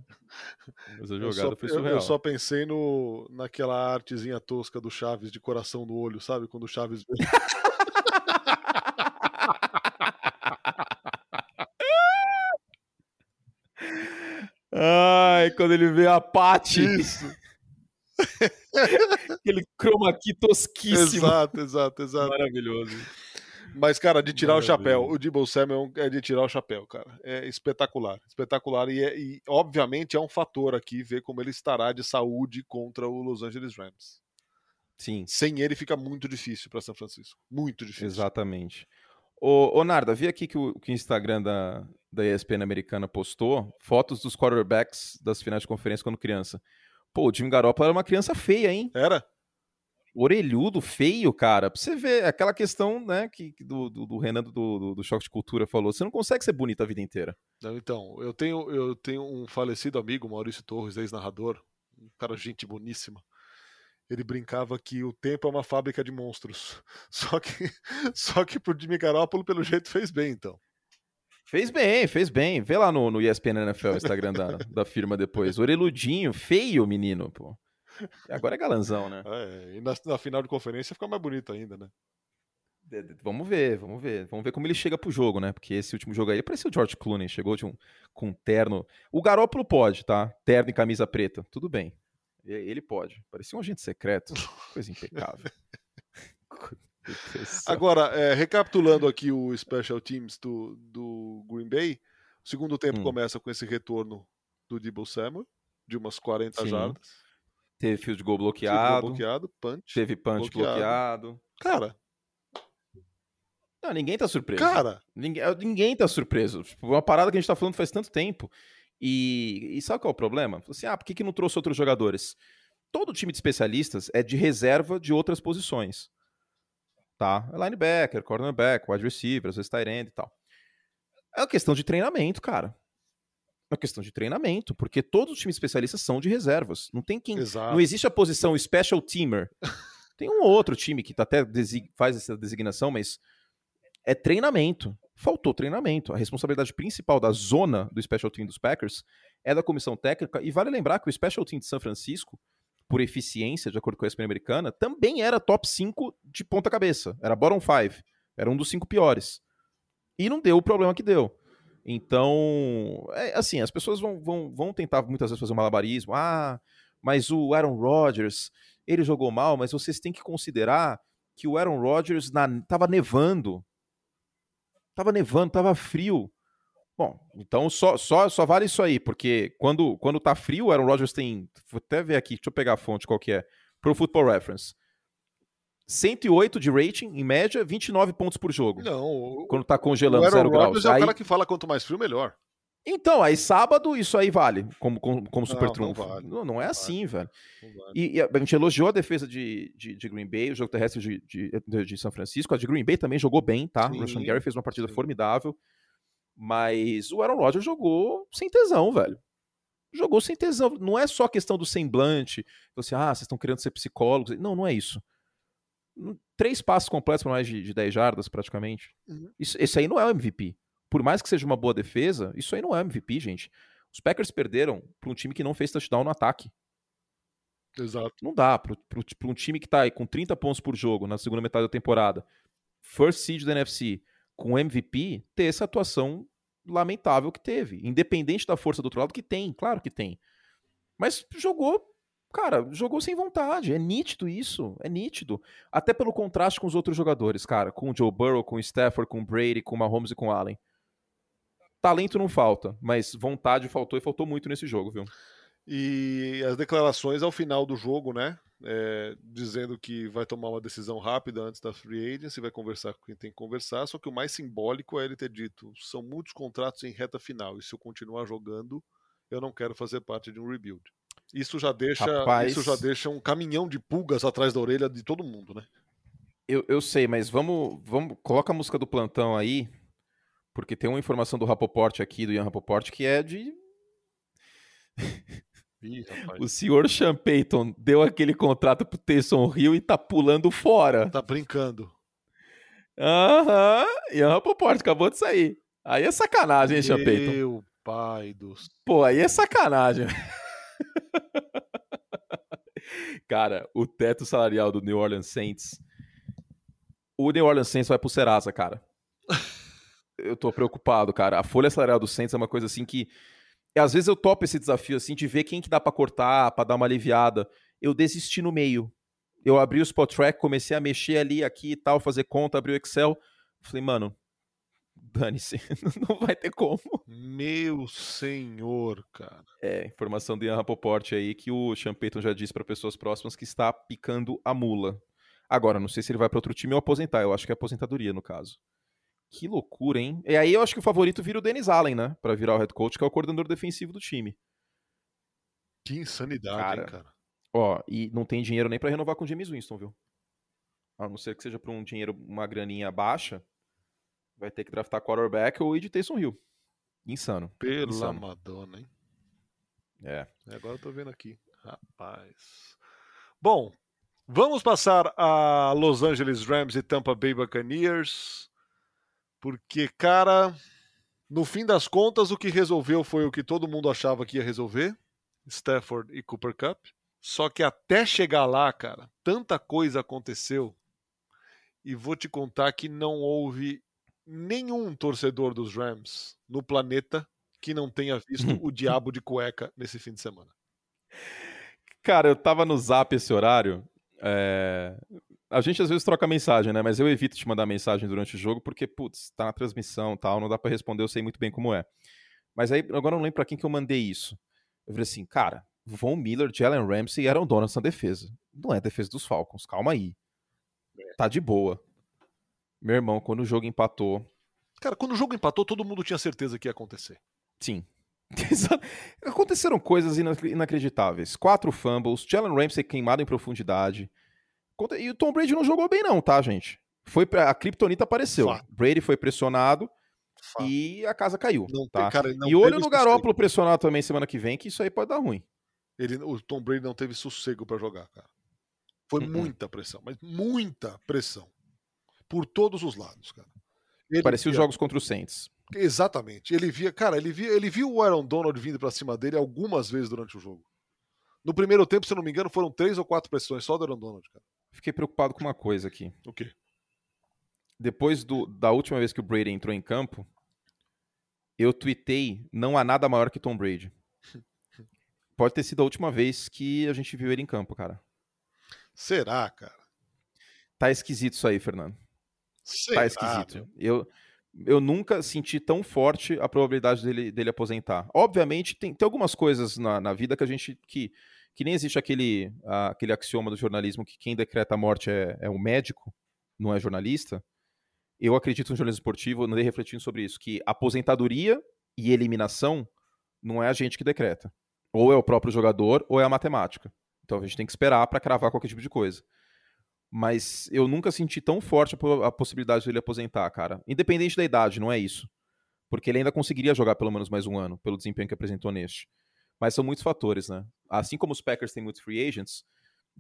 Essa jogada só, foi surreal. Eu, eu, só pensei no, naquela artezinha tosca do Chaves de coração do olho, sabe? Quando o Chaves. Ai, quando ele vê a Paty. Isso. Aquele chroma key tosquíssimo. Exato, exato, exato. Maravilhoso. Mas, cara, de tirar Maravilha. o chapéu, o Debo Samuel é de tirar o chapéu, cara. É espetacular, espetacular. E, é, e, obviamente, é um fator aqui ver como ele estará de saúde contra o Los Angeles Rams. Sim. Sem ele fica muito difícil para São Francisco. Muito difícil. Exatamente. Ô, ô Narda, vi aqui que o, que o Instagram da, da ESPN americana postou fotos dos quarterbacks das finais de conferência quando criança. Pô, o Jimmy Garoppolo era uma criança feia, hein? Era? orelhudo, feio, cara. Pra você ver aquela questão, né, que do, do, do Renan do, do, do, Choque de Cultura falou. Você não consegue ser bonito a vida inteira. Não, então, eu tenho, eu tenho um falecido amigo, Maurício Torres, ex-narrador, um cara gente boníssima. Ele brincava que o tempo é uma fábrica de monstros. Só que, só que pro Jimmy Garoppolo, pelo jeito, fez bem, então. Fez bem, fez bem. Vê lá no, no ESPN NFL, Instagram da, da firma depois. Oreludinho, feio menino, pô. Agora é galanzão, né? É, e na, na, final de conferência fica mais bonito ainda, né? Vamos ver, vamos ver. Vamos ver como ele chega pro jogo, né? Porque esse último jogo aí parecia o George Clooney, chegou de um, com um terno. O Garópolo pode, tá? Terno e camisa preta, tudo bem. Ele pode. Parecia um agente secreto. Coisa impecável. Agora, é, recapitulando aqui o Special Teams do, do Green Bay, o segundo tempo hum. começa com esse retorno do Debo Samuel, de umas 40 Sim. jardas. Teve field goal bloqueado. Field bloqueado, punch. Teve punch bloqueado. bloqueado. Cara. Não, ninguém tá surpreso. Cara. Ninguém, ninguém tá surpreso. Tipo, uma parada que a gente tá falando faz tanto tempo. E, e sabe qual é o problema? Assim, ah, por que, que não trouxe outros jogadores? Todo time de especialistas é de reserva de outras posições. Tá? É linebacker, cornerback, wide receiver, às vezes tight end e tal. É uma questão de treinamento, cara uma questão de treinamento, porque todos os times especialistas são de reservas. Não tem quem. Exato. Não existe a posição special teamer. tem um outro time que tá até faz essa designação, mas é treinamento. Faltou treinamento. A responsabilidade principal da zona do special team dos Packers é da comissão técnica. E vale lembrar que o special team de São Francisco, por eficiência, de acordo com a ESPN americana, também era top 5 de ponta cabeça. Era bottom 5. Era um dos cinco piores. E não deu o problema que deu. Então, é, assim, as pessoas vão, vão, vão tentar muitas vezes fazer um malabarismo. Ah, mas o Aaron Rodgers, ele jogou mal, mas vocês têm que considerar que o Aaron Rodgers na, tava nevando. Tava nevando, tava frio. Bom, então só, só, só vale isso aí, porque quando, quando tá frio, o Aaron Rodgers tem. Vou até ver aqui, deixa eu pegar a fonte qual que é. Pro Football Reference. 108 de rating, em média, 29 pontos por jogo. Não. Quando tá congelando 0 graus. é o cara que fala quanto mais frio, melhor. Então, aí sábado isso aí vale como, como, como super não, trunfo. Não, vale, não, não, é assim, vale. velho. E, e, a gente elogiou a defesa de, de, de, Green Bay, o jogo terrestre de, de, de, São Francisco. A de Green Bay também jogou bem, tá? Sim, o Russian Gary fez uma partida sim. formidável. Mas o Aaron Rodgers jogou sem tesão, velho. Jogou sem tesão. Não é só questão do semblante. Você, ah, vocês estão querendo ser psicólogos. Não, não é isso três passos completos para mais de, de 10 jardas, praticamente. Uhum. Isso, esse aí não é o MVP. Por mais que seja uma boa defesa, isso aí não é MVP, gente. Os Packers perderam para um time que não fez touchdown no ataque. Exato. Não dá para um time que está aí com 30 pontos por jogo na segunda metade da temporada, first seed da NFC, com MVP, ter essa atuação lamentável que teve. Independente da força do outro lado, que tem, claro que tem. Mas jogou cara, jogou sem vontade. É nítido isso. É nítido. Até pelo contraste com os outros jogadores, cara. Com o Joe Burrow, com o Stafford, com o Brady, com o Mahomes e com o Allen. Talento não falta, mas vontade faltou e faltou muito nesse jogo, viu? E as declarações ao final do jogo, né? É, dizendo que vai tomar uma decisão rápida antes da free agency, vai conversar com quem tem que conversar. Só que o mais simbólico é ele ter dito: são muitos contratos em reta final, e se eu continuar jogando, eu não quero fazer parte de um rebuild. Isso já deixa, Rapaz... isso já deixa um caminhão de pulgas atrás da orelha de todo mundo, né? Eu, eu sei, mas vamos, vamos. Coloca a música do plantão aí, porque tem uma informação do Rapoport aqui, do Ian Rapoport, que é de. Ih, o senhor Sean Payton deu aquele contrato pro Taysom Hill e tá pulando fora. Tá brincando. Aham, uhum. Ian Rapoport, acabou de sair. Aí é sacanagem, hein, Sean Payton? Meu pai do Pô, aí é sacanagem. Cara, o teto salarial do New Orleans Saints. O New Orleans Saints vai pro Serasa, cara. Eu tô preocupado, cara. A folha salarial do Saints é uma coisa assim que. Às vezes eu topo esse desafio assim de ver quem que dá para cortar, para dar uma aliviada. Eu desisti no meio. Eu abri o Spot Track, comecei a mexer ali, aqui e tal, fazer conta, abri o Excel. Falei, mano, dane-se, não vai ter como. Meu senhor, cara. É, informação de Ian Rapoport aí que o Sean Payton já disse para pessoas próximas que está picando a mula. Agora, não sei se ele vai para outro time ou aposentar, eu acho que é aposentadoria no caso. Que loucura, hein? E aí eu acho que o favorito vira o Dennis Allen, né? Pra virar o head coach, que é o coordenador defensivo do time. Que insanidade, cara. Hein, cara. Ó, e não tem dinheiro nem para renovar com o James Winston, viu? A não ser que seja por um dinheiro, uma graninha baixa, vai ter que draftar quarterback ou ir de Taysom Hill. Insano. Pela Insano. Madonna, hein? É. Agora eu tô vendo aqui. Rapaz. Bom, vamos passar a Los Angeles Rams e Tampa Bay Buccaneers. Porque, cara, no fim das contas, o que resolveu foi o que todo mundo achava que ia resolver: Stafford e Cooper Cup. Só que até chegar lá, cara, tanta coisa aconteceu. E vou te contar que não houve nenhum torcedor dos Rams no planeta que não tenha visto o diabo de cueca nesse fim de semana. Cara, eu tava no zap esse horário. É... A gente às vezes troca mensagem, né? Mas eu evito te mandar mensagem durante o jogo porque, putz, tá na transmissão tal, não dá para responder, eu sei muito bem como é. Mas aí, agora eu não lembro pra quem que eu mandei isso. Eu falei assim, cara, Von Miller, Jalen Ramsey e Aaron Donald na defesa. Não é defesa dos Falcons, calma aí. É. Tá de boa. Meu irmão, quando o jogo empatou. Cara, quando o jogo empatou, todo mundo tinha certeza que ia acontecer. Sim. Aconteceram coisas inacreditáveis. Quatro fumbles, Jalen Ramsey queimado em profundidade. E o Tom Brady não jogou bem, não, tá, gente? Foi pra... A Kryptonita apareceu. Fato. Brady foi pressionado e a casa caiu. Não tá? Cara, e olho no Garópolo pressionado também semana que vem, que isso aí pode dar ruim. Ele, o Tom Brady não teve sossego para jogar, cara. Foi uh -uh. muita pressão, mas muita pressão por todos os lados, cara. Ele Parecia via... os jogos contra o Saints. Exatamente. Ele via, cara, ele via, ele viu o Aaron Donald vindo para cima dele algumas vezes durante o jogo. No primeiro tempo, se eu não me engano, foram três ou quatro pressões só do Aaron Donald, cara. Fiquei preocupado com uma coisa aqui. O quê? Depois do, da última vez que o Brady entrou em campo, eu tuitei não há nada maior que Tom Brady. Pode ter sido a última vez que a gente viu ele em campo, cara. Será, cara? Tá esquisito isso aí, Fernando. Sei tá esquisito. Eu, eu nunca senti tão forte a probabilidade dele, dele aposentar. Obviamente, tem, tem algumas coisas na, na vida que a gente. que, que nem existe aquele, uh, aquele axioma do jornalismo que quem decreta a morte é, é o médico, não é jornalista. Eu acredito no jornalismo esportivo, andei refletindo sobre isso, que aposentadoria e eliminação não é a gente que decreta. Ou é o próprio jogador, ou é a matemática. Então a gente tem que esperar para cravar qualquer tipo de coisa mas eu nunca senti tão forte a possibilidade de ele aposentar, cara. Independente da idade, não é isso. Porque ele ainda conseguiria jogar pelo menos mais um ano, pelo desempenho que apresentou neste. Mas são muitos fatores, né? Assim como os Packers têm muitos free agents,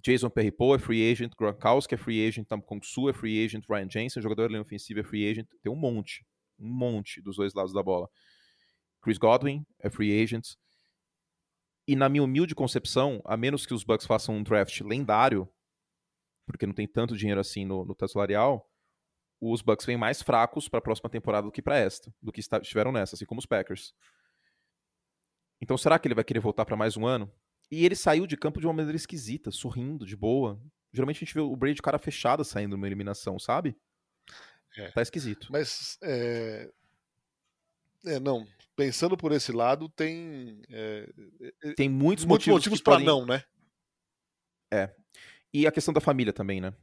Jason Perry-Poe é free agent, Gronkowski é free agent, Tam Kong Su é free agent, Ryan Jensen, jogador de linha ofensiva é free agent, tem um monte, um monte dos dois lados da bola. Chris Godwin é free agent. E na minha humilde concepção, a menos que os Bucks façam um draft lendário, porque não tem tanto dinheiro assim no, no teto salarial, os Bucks vêm mais fracos para a próxima temporada do que para esta, do que estiveram nessa, assim como os Packers. Então será que ele vai querer voltar para mais um ano? E ele saiu de campo de uma maneira esquisita, sorrindo, de boa. Geralmente a gente vê o Brady de cara fechada saindo numa eliminação, sabe? É. Tá esquisito. Mas, é... é... não. Pensando por esse lado, tem. É... é tem muitos, muitos motivos, motivos para podem... não, né? É. E a questão da família também, né?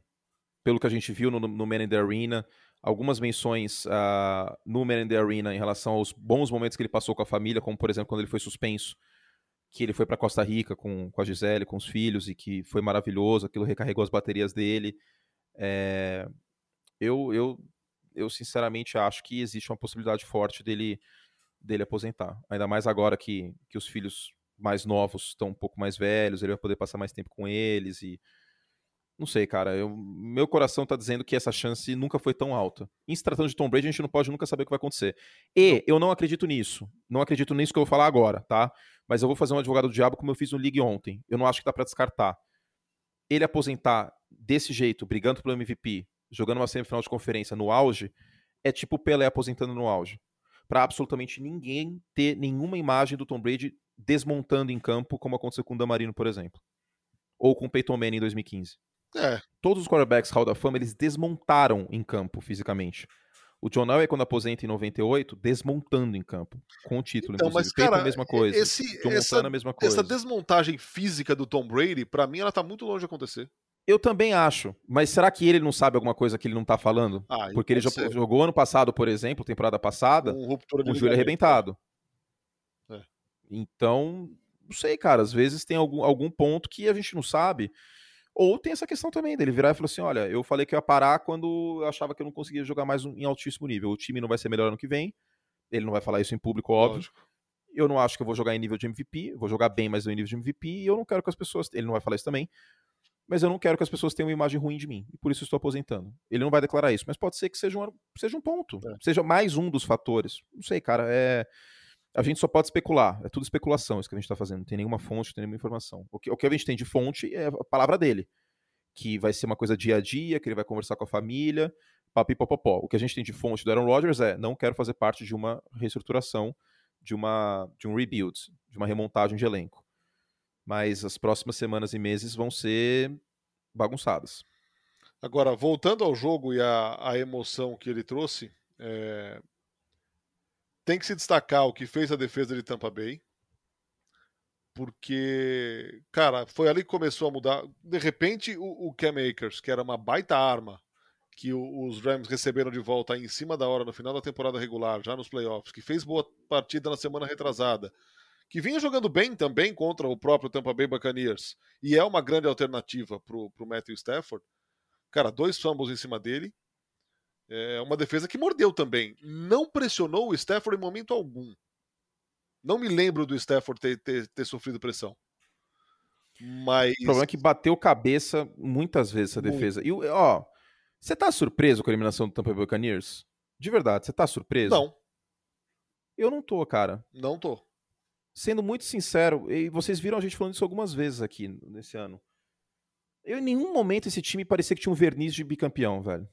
Pelo que a gente viu no, no Man in the Arena, algumas menções uh, no Man in the Arena em relação aos bons momentos que ele passou com a família, como por exemplo quando ele foi suspenso, que ele foi para Costa Rica com, com a Gisele, com os filhos, e que foi maravilhoso, aquilo recarregou as baterias dele. É... Eu, eu, eu sinceramente acho que existe uma possibilidade forte dele, dele aposentar. Ainda mais agora que, que os filhos mais novos estão um pouco mais velhos, ele vai poder passar mais tempo com eles e não sei, cara. Eu, meu coração tá dizendo que essa chance nunca foi tão alta. Em se tratando de Tom Brady, a gente não pode nunca saber o que vai acontecer. E eu não acredito nisso. Não acredito nisso que eu vou falar agora, tá? Mas eu vou fazer um advogado do diabo como eu fiz no League ontem. Eu não acho que dá para descartar. Ele aposentar desse jeito, brigando pelo MVP, jogando uma semifinal de conferência no auge, é tipo o Pelé aposentando no auge. Para absolutamente ninguém ter nenhuma imagem do Tom Brady desmontando em campo, como aconteceu com o Damarino, por exemplo. Ou com o Peyton Manning em 2015. É. Todos os quarterbacks Hall da Fama, eles desmontaram em campo fisicamente. O John Elway, quando aposenta em 98, desmontando em campo, com o título, Então, inclusive. mas, cara, a mesma coisa. esse- John essa- Montana, a mesma coisa. Essa desmontagem física do Tom Brady, pra mim, ela tá muito longe de acontecer. Eu também acho. Mas será que ele não sabe alguma coisa que ele não tá falando? Ah, Porque ele ser, jogou ano passado, por exemplo, temporada passada, de com o joelho ligamento. arrebentado. É. Então, não sei, cara. Às vezes tem algum, algum ponto que a gente não sabe. Ou tem essa questão também dele virar e falar assim: olha, eu falei que eu ia parar quando eu achava que eu não conseguia jogar mais em altíssimo nível. O time não vai ser melhor ano que vem. Ele não vai falar isso em público, óbvio. Lógico. Eu não acho que eu vou jogar em nível de MVP. Vou jogar bem, mas em nível de MVP. E eu não quero que as pessoas. Ele não vai falar isso também. Mas eu não quero que as pessoas tenham uma imagem ruim de mim. E por isso eu estou aposentando. Ele não vai declarar isso. Mas pode ser que seja um, seja um ponto. É. Seja mais um dos fatores. Não sei, cara. É. A gente só pode especular. É tudo especulação isso que a gente está fazendo. Não tem nenhuma fonte, não tem nenhuma informação. O que, o que a gente tem de fonte é a palavra dele. Que vai ser uma coisa dia a dia, que ele vai conversar com a família, papipopopó. O que a gente tem de fonte do Aaron Rodgers é não quero fazer parte de uma reestruturação, de, uma, de um rebuild, de uma remontagem de elenco. Mas as próximas semanas e meses vão ser bagunçadas. Agora, voltando ao jogo e a emoção que ele trouxe, é, tem que se destacar o que fez a defesa de Tampa Bay. Porque, cara, foi ali que começou a mudar. De repente, o, o Cam Akers, que era uma baita arma, que o- os Rams receberam de volta em cima da hora no final da temporada regular, já nos playoffs, que fez boa partida na semana retrasada, que vinha jogando bem também contra o próprio Tampa Bay Buccaneers, e é uma grande alternativa pro, pro Matthew Stafford. Cara, dois fumbles em cima dele. É uma defesa que mordeu também. Não pressionou o Stafford em momento algum. Não me lembro do Stafford ter, ter, ter sofrido pressão. Mas. O problema é que bateu cabeça muitas vezes essa Muito. defesa. E, ó, você tá surpreso com a eliminação do Tampa Bay Buccaneers? De verdade, você tá surpreso? Não, Eu não tô, cara. não tô. Sendo muito sincero, e vocês viram a gente falando isso algumas vezes aqui nesse ano. Eu, em nenhum momento esse time parecia que tinha um verniz de bicampeão, velho.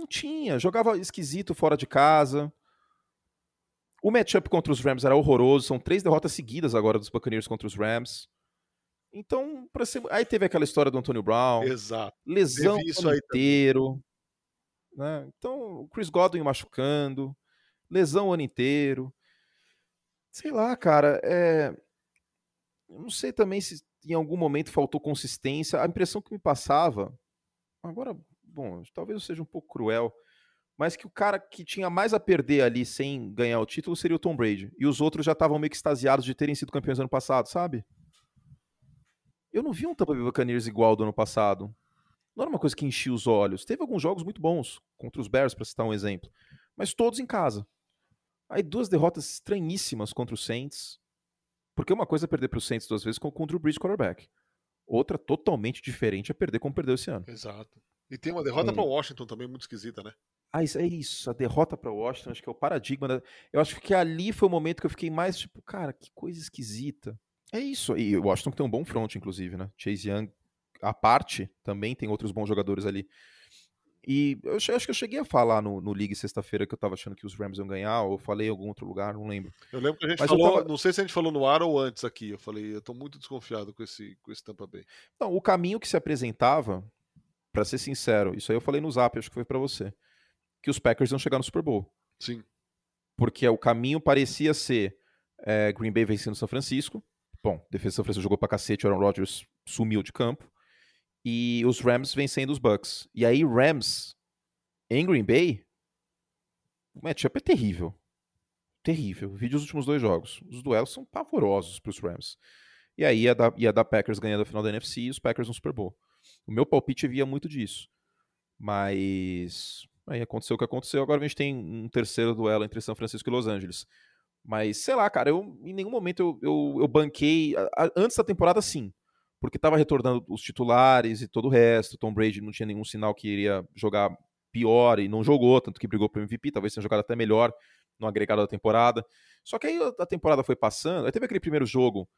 Não tinha. Jogava esquisito fora de casa. O matchup contra os Rams era horroroso. São três derrotas seguidas agora dos Buccaneers contra os Rams. Então, pra ser... aí teve aquela história do Antônio Brown. Exato. lesão o inteiro. Né? Então, o Chris Godwin machucando. Lesão o ano inteiro. Sei lá, cara. É... Eu não sei também se em algum momento faltou consistência. A impressão que me passava. Agora, bom, talvez eu seja um pouco cruel. Mas que o cara que tinha mais a perder ali sem ganhar o título seria o Tom Brady. E os outros já estavam meio que extasiados de terem sido campeões ano passado, sabe? Eu não vi um Tampa Bay Buccaneers igual do ano passado. Não era uma coisa que enchia os olhos. Teve alguns jogos muito bons contra os Bears, para citar um exemplo. Mas todos em casa. Aí duas derrotas estranhíssimas contra os Saints. Porque uma coisa é perder para os Saints duas vezes contra o Breeze quarterback. Outra totalmente diferente é perder como perdeu esse ano. Exato. E tem uma derrota Hum. para Washington também muito esquisita, né? Ah, isso é isso. A derrota para Washington, acho que é o paradigma. Da... Eu acho que ali foi o momento que eu fiquei mais tipo, cara, que coisa esquisita. É isso. E o Washington tem um bom front, inclusive, né? Chase Young, a parte, também tem outros bons jogadores ali. E eu acho que eu cheguei a falar no, no League sexta-feira que eu tava achando que os Rams iam ganhar, ou eu falei em algum outro lugar, não lembro. Eu lembro que a gente Mas falou, tava- não sei se a gente falou no ar ou antes aqui. Eu falei, eu tô muito desconfiado com esse, com esse Tampa Bay. Não, o caminho que se apresentava, pra ser sincero, isso aí eu falei no Zap, acho que foi pra você, que os Packers iam chegar no Super Bowl. Sim. porque o caminho parecia ser é, Green Bay vencendo São Francisco. Bom, defesa de São Francisco jogou pra cacete, o Aaron Rodgers sumiu de campo. E os Rams vencendo os Bucks. E aí, Rams em Green Bay, o matchup é terrível. Terrível. Vídeo os últimos dois jogos. Os duelos são pavorosos pros Rams. E aí ia dar, ia dar Packers ganhando a final da NFC e os Packers no Super Bowl. O meu palpite via muito disso. Mas aí aconteceu o que aconteceu. Agora a gente tem um terceiro duelo entre São Francisco e Los Angeles. Mas, sei lá, cara, eu em nenhum momento eu, eu, eu banquei. antes da temporada, sim. Porque tava retornando os titulares e todo o resto. Tom Brady não tinha nenhum sinal que iria jogar pior e não jogou, tanto que brigou pro MVP, talvez tenha jogado até melhor no agregado da temporada. Só que aí a temporada foi passando, aí teve aquele primeiro jogo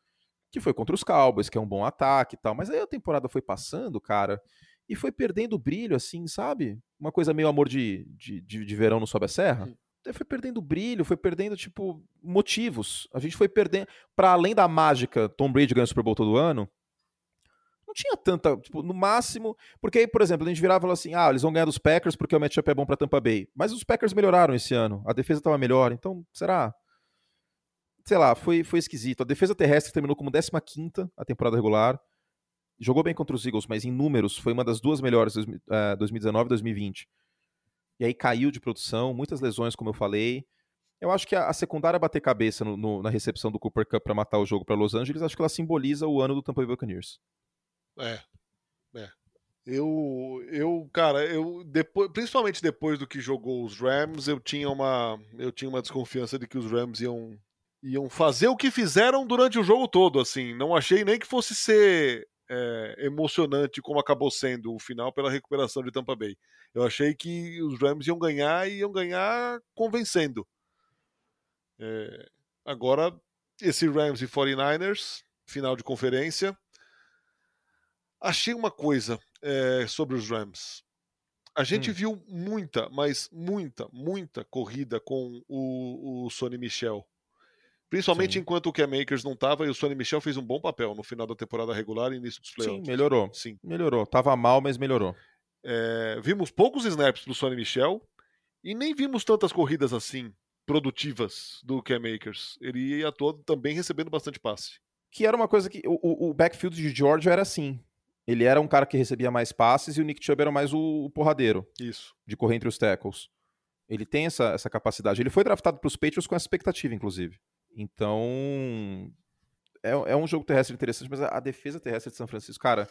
que foi contra os Cowboys, que é um bom ataque e tal, mas aí a temporada foi passando, cara, e foi perdendo o brilho, assim, sabe? Uma coisa meio amor de, de, de, de verão no Sobe a Serra. Sim. Aí foi perdendo brilho, foi perdendo, tipo, motivos. A gente foi perdendo. Para além da mágica, Tom Brady ganha o Super Bowl todo ano. não tinha tanta, tipo, no máximo, porque aí, por exemplo, a gente virava e falava assim, ah, eles vão ganhar dos Packers porque o matchup é bom para Tampa Bay. Mas os Packers melhoraram esse ano, a defesa estava melhor, então, será? Sei lá, foi, foi esquisito. A defesa terrestre terminou como 15ª a temporada regular, jogou bem contra os Eagles, mas em números foi uma das duas melhores, uh, 2019 e 2020. E aí caiu de produção, muitas lesões, como eu falei. Eu acho que a, a secundária bater cabeça no, no, na recepção do Cooper Cup para matar o jogo para Los Angeles, acho que ela simboliza o ano do Tampa Bay Buccaneers. É, é. Eu, eu, cara, eu depois, principalmente depois do que jogou os Rams, eu tinha uma, eu tinha uma desconfiança de que os Rams iam, iam fazer o que fizeram durante o jogo todo, assim. Não achei nem que fosse ser é, emocionante como acabou sendo o final pela recuperação de Tampa Bay. Eu achei que os Rams iam ganhar e iam ganhar convencendo. É, agora, esse Rams e 49ers, final de conferência. Achei uma coisa é, sobre os Rams. A gente hum. viu muita, mas muita, muita corrida com o, o Sonny Michel. Principalmente Sim. enquanto o Cam Makers não estava e o Sonny Michel fez um bom papel no final da temporada regular e início dos playoffs. Sim, melhorou. Sim. Melhorou. Tava mal, mas melhorou. É, vimos poucos snaps do Sonny Michel e nem vimos tantas corridas assim produtivas do Cam Makers. Ele ia todo também recebendo bastante passe. Que era uma coisa que o, o backfield de Georgia era assim. Ele era um cara que recebia mais passes e o Nick Chubb era mais o, o porradeiro. Isso. De correr entre os tackles. Ele tem essa, essa capacidade. Ele foi draftado para os Patriots com essa expectativa, inclusive. Então. É, é um jogo terrestre interessante, mas a, a, defesa terrestre de São Francisco, cara.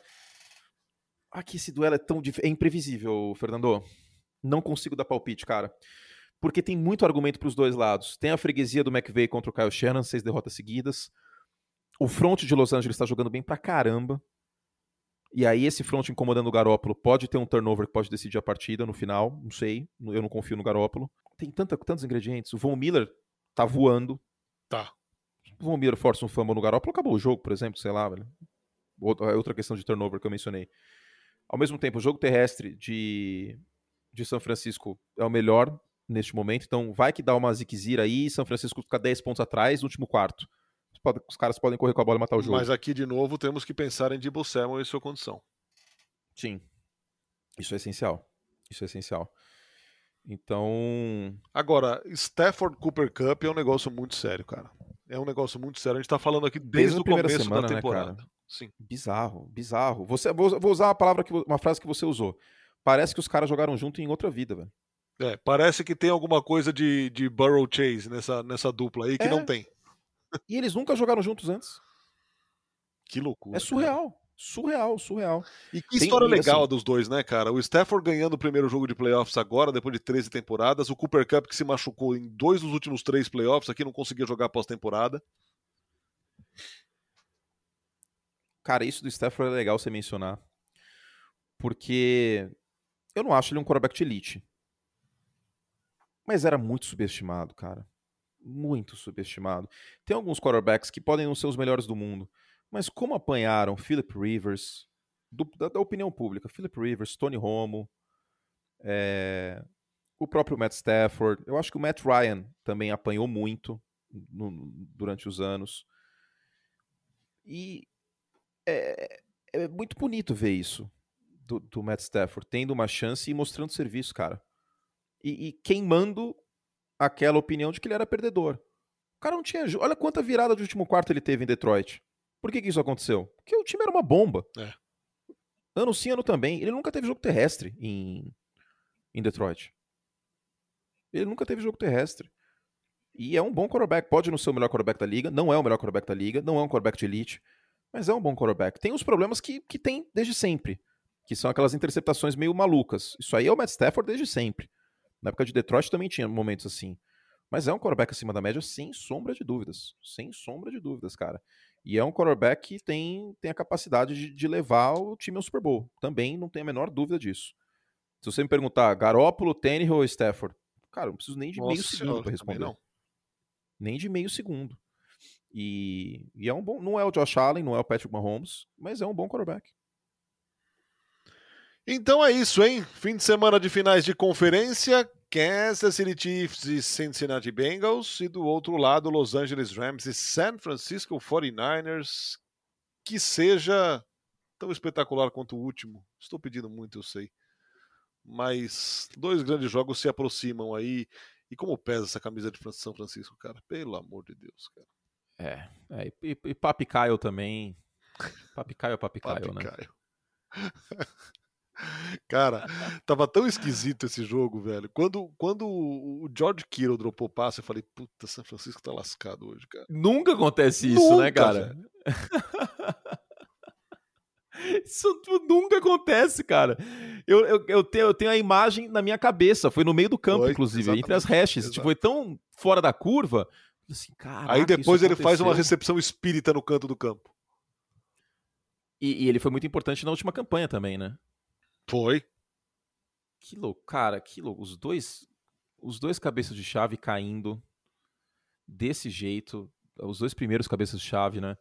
Aqui esse duelo é tão é imprevisível, Fernando. Não consigo dar palpite, cara. Porque tem muito argumento para os dois lados. Tem a freguesia do McVay contra o Kyle Shannon, seis derrotas seguidas. O front de Los Angeles está jogando bem pra caramba. E aí esse front incomodando o Garópolo pode ter um turnover que pode decidir a partida no final, não sei, eu não confio no Garópolo. Tem tanta, tantos ingredientes. O Von Miller tá voando. Tá. O Von Miller força um fumble no Garópolo, acabou o jogo, por exemplo, sei lá, velho. É outra questão de turnover que eu mencionei. Ao mesmo tempo, o jogo terrestre de, de São Francisco é o melhor neste momento, então vai que dá uma ziquezira aí, São Francisco fica 10 pontos atrás no último quarto os caras podem correr com a bola e matar o jogo. Mas aqui, de novo, temos que pensar em Debo Samuel e sua condição. Sim. Isso é essencial. Isso é essencial. Então. Agora, Stafford Cooper Cup é um negócio muito sério, cara. É um negócio muito sério. A gente tá falando aqui desde, desde o começo semana, da né, temporada. Né, Sim. Bizarro, bizarro. Você, vou, vou usar uma palavra que, uma frase que você usou. Parece que os caras jogaram junto em outra vida, velho. É, parece que tem alguma coisa de, de Burrow Chase nessa, nessa dupla aí que é. não tem. E eles nunca jogaram juntos antes. Que loucura. É surreal. Cara. Surreal, surreal. E que Tem, história legal assim, dos dois, né, cara? O Stafford ganhando o primeiro jogo de playoffs agora, depois de 13 temporadas. O Cooper Cup que se machucou em dois dos últimos três playoffs, aqui não conseguia jogar pós-temporada. Cara, isso do Stafford é legal você mencionar. Porque eu não acho ele um quarterback de elite. Mas era muito subestimado, cara muito subestimado. Tem alguns quarterbacks que podem não ser os melhores do mundo, mas como apanharam Philip Rivers, do, da, da, opinião pública, Philip Rivers, Tony Romo, é, o próprio Matt Stafford, eu acho que o Matt Ryan também apanhou muito no, durante os anos. E é, é, muito bonito ver isso do, do, Matt Stafford, tendo uma chance e mostrando serviço, cara. E, e queimando aquela opinião de que ele era perdedor. O cara não tinha. Olha quanta virada de último quarto ele teve em Detroit. Por que, que isso aconteceu? Porque o time era uma bomba. É. Ano sim, ano também. Ele nunca teve jogo terrestre em, em Detroit. Ele nunca teve jogo terrestre. E é um bom quarterback. Pode não ser o melhor quarterback da liga. Não é o melhor quarterback da liga. Não é um quarterback de elite. Mas é um bom quarterback. Tem os problemas que, que tem desde sempre. Que são aquelas interceptações meio malucas. Isso aí é o Matt Stafford desde sempre. Na época de Detroit também tinha momentos assim. Mas é um quarterback acima da média, sem sombra de dúvidas. Sem sombra de dúvidas, cara. E é um quarterback que tem, tem a capacidade de, de levar o time ao Super Bowl. Também não tenho a menor dúvida disso. Se você me perguntar, Garópolo, Tannehill ou Stafford? Cara, não preciso nem de Nossa meio segundo para responder. Não. Nem de meio segundo. E, e, é um bom. Não é o Josh Allen, não é o Patrick Mahomes, mas é um bom quarterback. Então é isso, hein? Fim de semana de finais de conferência. Kansas City Chiefs e Cincinnati Bengals. E do outro lado, Los Angeles Rams e San Francisco 49ers. Que seja tão espetacular quanto o último. Estou pedindo muito, eu sei. Mas dois grandes jogos se aproximam aí. E como pesa essa camisa de São Francisco, cara? Pelo amor de Deus, cara. É, é e, e Papicaio também. Papicaio é Papicaio, né? Cara, tava tão esquisito esse jogo, velho. Quando, quando o George Kittle dropou passe, eu falei, puta, São Francisco tá lascado hoje, cara. Nunca acontece isso, né, nunca, né, cara? isso nunca acontece, cara. Eu, eu, eu, tenho, eu tenho a imagem na minha cabeça. Foi no meio do campo, foi, inclusive, entre as hashes. Tipo, foi tão fora da curva. Assim, caraca, Aí depois ele faz uma recepção espírita no canto do campo. E, e, ele foi muito importante na última campanha também, né? Foi. Que louco, cara, que louco. Os dois, os dois cabeças de chave caindo desse jeito, os dois primeiros cabeças de chave, né?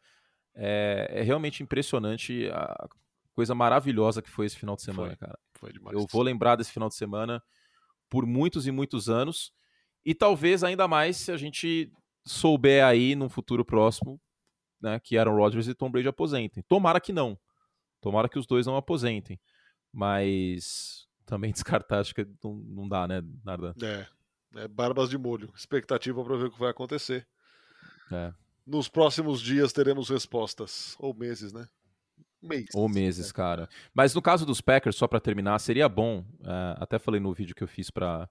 É, é realmente impressionante a coisa maravilhosa que foi esse final de semana, foi, cara. Foi demais. Eu vou lembrar desse final de semana por muitos e muitos anos. E talvez ainda mais se a gente souber aí num futuro próximo, né, que Aaron Rodgers e Tom Brady aposentem. Tomara que não. Tomara que os dois não aposentem. Mas também descartar, acho que não, não dá, né? Nada. É, é barbas de molho. Expectativa para ver o que vai acontecer. É. Nos próximos dias teremos respostas. Ou meses, né? Meses. Ou meses, né? cara. Mas no caso dos Packers, só para terminar, seria bom. Uh, até falei no vídeo que eu fiz para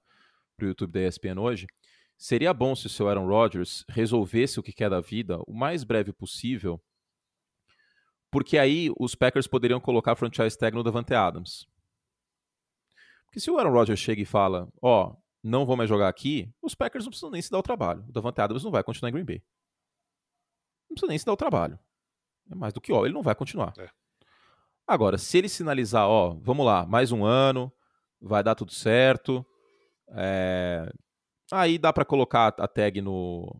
o YouTube da ESPN hoje. Seria bom se o seu Aaron Rodgers resolvesse o que quer da vida o mais breve possível porque aí os Packers poderiam colocar franchise tag no Davante Adams. Porque se o Aaron Rodgers chega e fala, ó, oh, não vou mais jogar aqui, os Packers não precisam nem se dar o trabalho. O Davante Adams não vai continuar em Green Bay. Não precisa nem se dar o trabalho. É mais do que ó, ele não vai continuar. É. Agora, se ele sinalizar, ó, vamos lá, mais um ano, vai dar tudo certo, é... aí dá para colocar a tag no,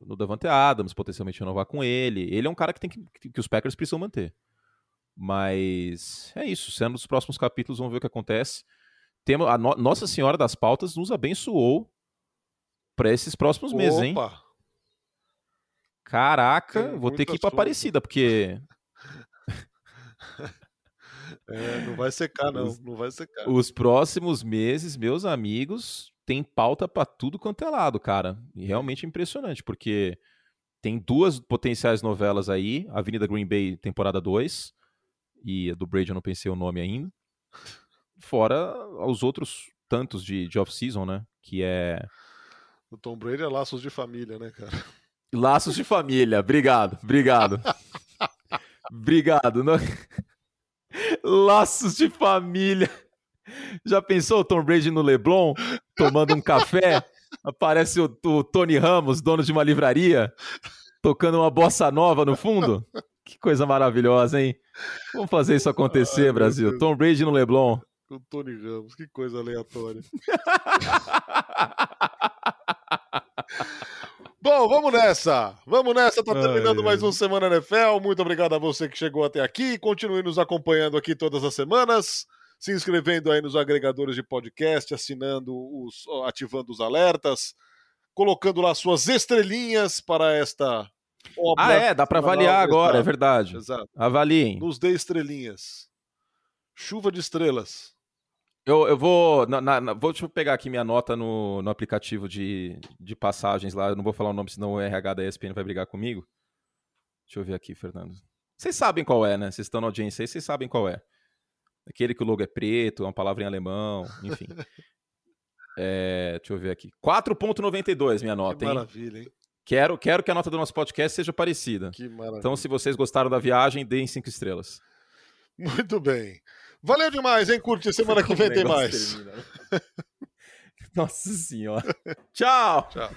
no Davante Adams, potencialmente renovar com ele. Ele é um cara que, tem que, que os Packers precisam manter. Mas é isso. Sendo os próximos capítulos, vamos ver o que acontece. Temos, a no, Nossa Senhora das Pautas nos abençoou para esses próximos Opa. meses, hein? Caraca, tem vou ter que ir para Aparecida, porque. é, não vai secar, não. Os, não vai secar. Os próximos meses, meus amigos, tem pauta para tudo quanto é lado, cara. E realmente impressionante, porque tem duas potenciais novelas aí, Avenida Green Bay, temporada 2, e a do Brady eu não pensei o nome ainda. Fora os outros tantos de, de off-season, né? Que é. O Tom Brady é laços de família, né, cara? Laços de família, obrigado, obrigado. obrigado. Não... Laços de família. Já pensou o Tom Brady no Leblon, tomando um café? Aparece o, o Tony Ramos, dono de uma livraria, tocando uma bossa nova no fundo? Que coisa maravilhosa, hein? Vamos fazer isso acontecer, Ai, Brasil. Tom Brady no Leblon. O Tony Ramos, que coisa aleatória. Bom, vamos nessa. Vamos nessa. Tá terminando ai, mais um Semana NFL. Muito obrigado a você que chegou até aqui. Continue nos acompanhando aqui todas as semanas se inscrevendo aí nos agregadores de podcast, assinando os, ativando os alertas, colocando lá suas estrelinhas para esta obra. Ah, é, dá para avaliar agora, é verdade. Exato. Avaliem. Nos dê estrelinhas. Chuva de estrelas. Eu, eu vou. Na, na, vou deixa eu pegar aqui minha nota no, no aplicativo de, de passagens lá. Eu não vou falar o nome, senão o RH da ESPN vai brigar comigo. Deixa eu ver aqui, Fernando. Vocês sabem qual é, né? Vocês estão na audiência aí, vocês sabem qual é. Aquele que o logo é preto, é uma palavra em alemão, enfim. é, deixa eu ver aqui. 4.92 minha nota, que maravilha, hein? Quero, quero que a nota do nosso podcast seja parecida. Que maravilha. Então, se vocês gostaram da viagem, deem cinco estrelas. Muito bem. Valeu demais, hein, Curte? Semana que vem tem mais. Nossa senhora. Tchau. Tchau.